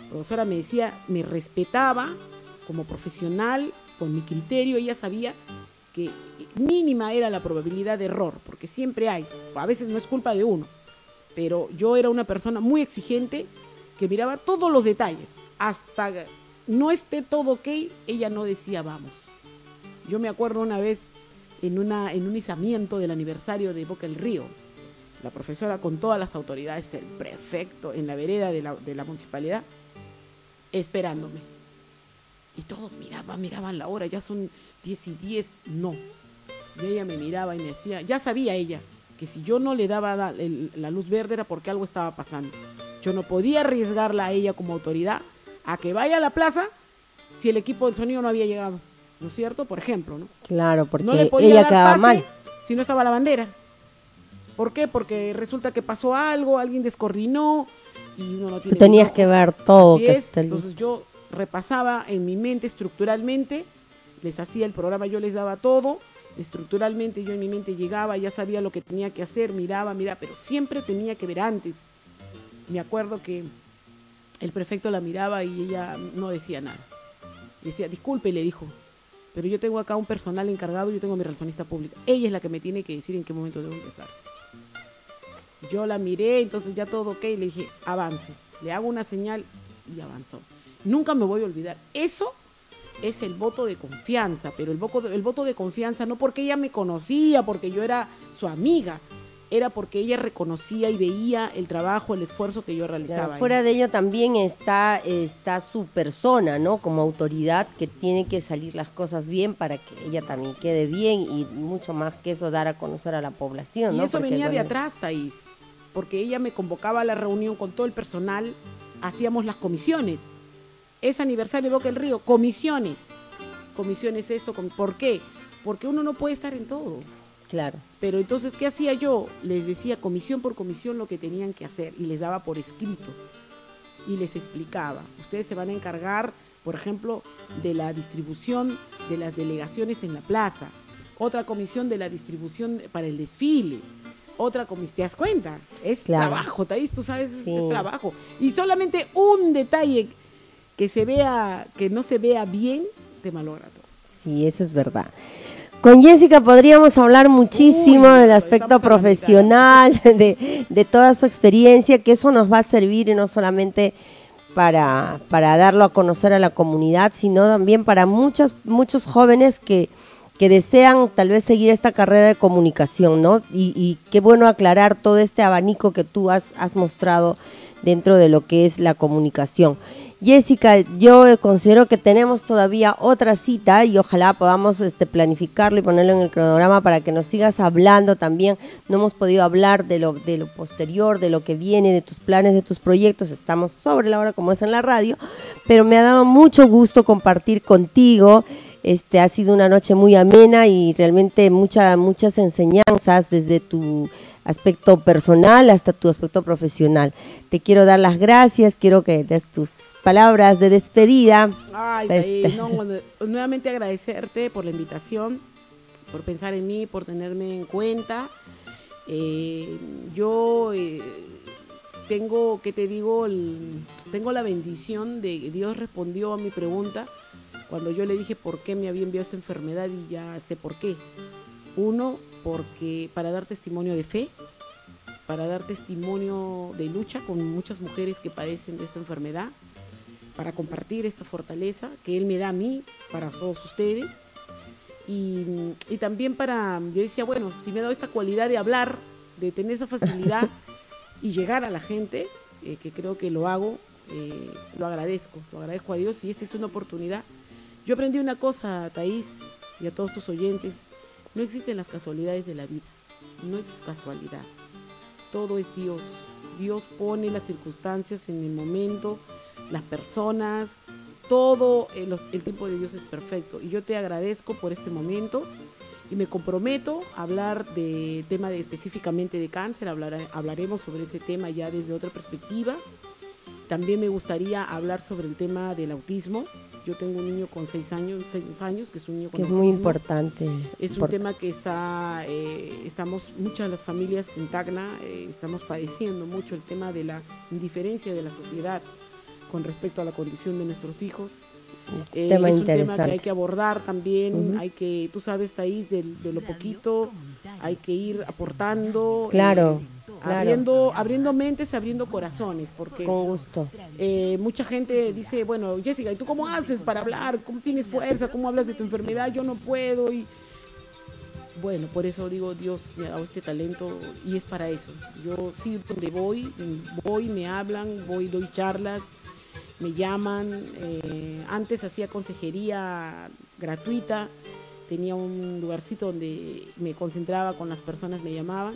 La profesora me decía, me respetaba como profesional, con mi criterio, ella sabía que mínima era la probabilidad de error, porque siempre hay, a veces no es culpa de uno, pero yo era una persona muy exigente que miraba todos los detalles, hasta no esté todo ok, ella no decía vamos. Yo me acuerdo una vez en, un izamiento del aniversario de Boca el Río, la profesora con todas las autoridades, el prefecto en la vereda de la, de la municipalidad, esperándome. Y todos miraban, miraban la hora, ya son 10 y 10, no. Y ella me miraba y me decía, ya sabía ella que si yo no le daba la, la luz verde era porque algo estaba pasando. Yo no podía arriesgarla a ella como autoridad a que vaya a la plaza si el equipo de sonido no había llegado. ¿No es cierto? Por ejemplo, ¿no? Claro, porque no le podía ella quedaba mal. Si no estaba la bandera. ¿Por qué? Porque resulta que pasó algo, alguien descoordinó y uno no tiene. Tú tenías que ver todo. Así es. Entonces yo repasaba en mi mente estructuralmente, les hacía el programa, yo les daba todo. Estructuralmente yo en mi mente llegaba, ya sabía lo que tenía que hacer, miraba, miraba, pero siempre tenía que ver antes. Me acuerdo que el prefecto la miraba y ella no decía nada. Decía, disculpe, le dijo, pero yo tengo acá un personal encargado yo tengo mi relacionista pública. Ella es la que me tiene que decir en qué momento debo empezar. Yo la miré, entonces ya todo ok, le dije, avance. Le hago una señal y avanzó. Nunca me voy a olvidar. Eso es el voto de confianza, pero el voto, el voto de confianza no porque ella me conocía, porque yo era su amiga, era porque ella reconocía y veía el trabajo, el esfuerzo que yo realizaba. fuera de ello también está, está su persona, ¿no? Como autoridad que tiene que salir las cosas bien para que ella también quede bien y mucho más que eso dar a conocer a la población, y eso venía de atrás, Thais, porque ella me convocaba a la reunión con todo el personal, hacíamos las comisiones. Es aniversario de Boca del Río, comisiones. Comisiones esto, ¿por qué? Porque uno no puede estar en todo. Claro. Pero entonces, ¿qué hacía yo? Les decía comisión por comisión lo que tenían que hacer y les daba por escrito y les explicaba. Ustedes se van a encargar, por ejemplo, de la distribución de las delegaciones en la plaza, otra comisión de la distribución para el desfile, otra comisión. ¿Te das cuenta? Es Claro. trabajo, Thais, tú sabes, Sí. es trabajo. Y solamente un detalle que se vea, que no se vea bien, te malogra todo. Sí, eso es verdad. Con Jessica podríamos hablar muchísimo Uy, del aspecto profesional, de, de toda su experiencia, que eso nos va a servir y no solamente para, para darlo a conocer a la comunidad, sino también para muchos, muchos jóvenes que, que desean tal vez seguir esta carrera de comunicación, ¿no? Y, y qué bueno aclarar todo este abanico que tú has, has mostrado dentro de lo que es la comunicación. Jessica, yo considero que tenemos todavía otra cita y ojalá podamos este, planificarlo y ponerlo en el cronograma para que nos sigas hablando también. No hemos podido hablar de lo, de lo posterior, de lo que viene, de tus planes, de tus proyectos. Estamos sobre la hora como es en la radio, pero me ha dado mucho gusto compartir contigo. Este ha sido una noche muy amena y realmente mucha, muchas enseñanzas desde tu aspecto personal hasta tu aspecto profesional. Te quiero dar las gracias, quiero que des tus palabras de despedida. Ay, Este. No, bueno, nuevamente agradecerte por la invitación, por pensar en mí, por tenerme en cuenta. Eh, yo eh, tengo, ¿qué te digo? El- tengo la bendición de que Dios respondió a mi pregunta cuando yo le dije por qué me había enviado esta enfermedad y ya sé por qué. Uno, porque para dar testimonio de fe, para dar testimonio de lucha con muchas mujeres que padecen de esta enfermedad, para compartir esta fortaleza que Él me da a mí, para todos ustedes. Y, también para, yo decía, bueno, si me ha dado esta cualidad de hablar, de tener esa facilidad y llegar a la gente, eh, que creo que lo hago, eh, lo agradezco, lo agradezco a Dios y esta es una oportunidad. Yo aprendí una cosa, Thais, y a todos tus oyentes, no existen las casualidades de la vida, no es casualidad, todo es Dios. Dios pone las circunstancias en el momento, las personas, todo el, los- el tiempo de Dios es perfecto. Y yo te agradezco por este momento y me comprometo a hablar de tema de, específicamente de cáncer, hablar- hablaremos sobre ese tema ya desde otra perspectiva. También me gustaría hablar sobre el tema del autismo. Yo tengo un niño con seis años, seis años que es un niño con que es muy importante. Es un tema que está, eh, estamos, muchas de las familias en Tacna, eh, estamos padeciendo mucho el tema de la indiferencia de la sociedad con respecto a la condición de nuestros hijos. Eh, tema es un tema que hay que abordar también, Ujú. hay que, tú sabes, Thais, de, de lo poquito, hay que ir aportando. Claro, eh, claro. Abriendo, abriendo mentes, abriendo corazones, porque Con gusto. eh, mucha gente dice, bueno, Jessica, ¿y tú cómo haces para hablar? ¿Cómo tienes fuerza? ¿Cómo hablas de tu enfermedad? Yo no puedo. Y bueno, por eso digo, Dios me ha dado este talento y es para eso. Yo sí, donde voy, voy, me hablan, voy, doy charlas, me llaman. eh, antes hacía consejería gratuita, tenía un lugarcito donde me concentraba con las personas, me llamaban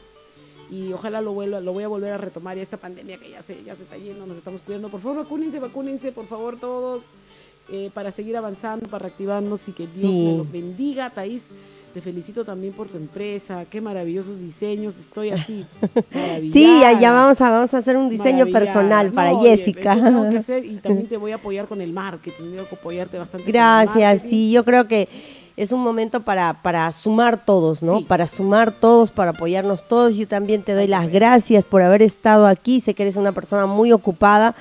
y ojalá lo vuelva, lo voy a volver a retomar y esta pandemia que ya se, ya se está yendo, nos estamos cuidando. Por favor, vacúnense, vacúnense, por favor, todos, eh, para seguir avanzando, para reactivarnos y que Dios Sí. me los bendiga, Thais. Te felicito también por tu empresa, qué maravillosos diseños, estoy así. Sí, maravillada, vamos a, vamos a hacer un diseño personal para No, oye, Jessica. yo tengo que hacer y también te voy a apoyar con el marketing, tengo que apoyarte bastante. Gracias, sí, yo creo que es un momento para, para sumar todos, ¿no? Sí. Para sumar todos, para apoyarnos todos. Yo también te doy las gracias por haber estado aquí. Sé que eres una persona muy ocupada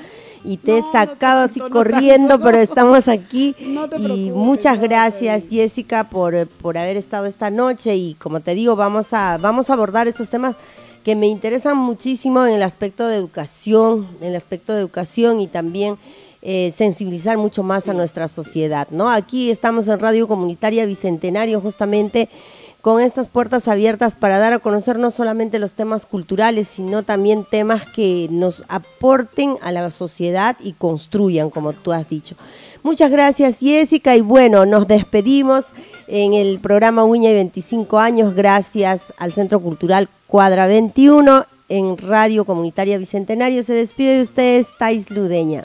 y te No, he no sacado así no corriendo, pero estamos aquí. No te y muchas gracias. Jessica, por, por haber estado esta noche. Y como te digo, vamos a, vamos a abordar esos temas que me interesan muchísimo en el aspecto de educación, en el aspecto de educación y también eh, sensibilizar mucho más a nuestra sociedad, ¿no? Aquí estamos en Radio Comunitaria Bicentenario justamente con estas puertas abiertas para dar a conocer no solamente los temas culturales, sino también temas que nos aporten a la sociedad y construyan, como tú has dicho. Muchas gracias, Jessica, y bueno, nos despedimos en el programa Uña y 25 años, gracias al Centro Cultural Cuadra 21 en Radio Comunitaria Bicentenario. Se despide de ustedes, Tais Ludeña.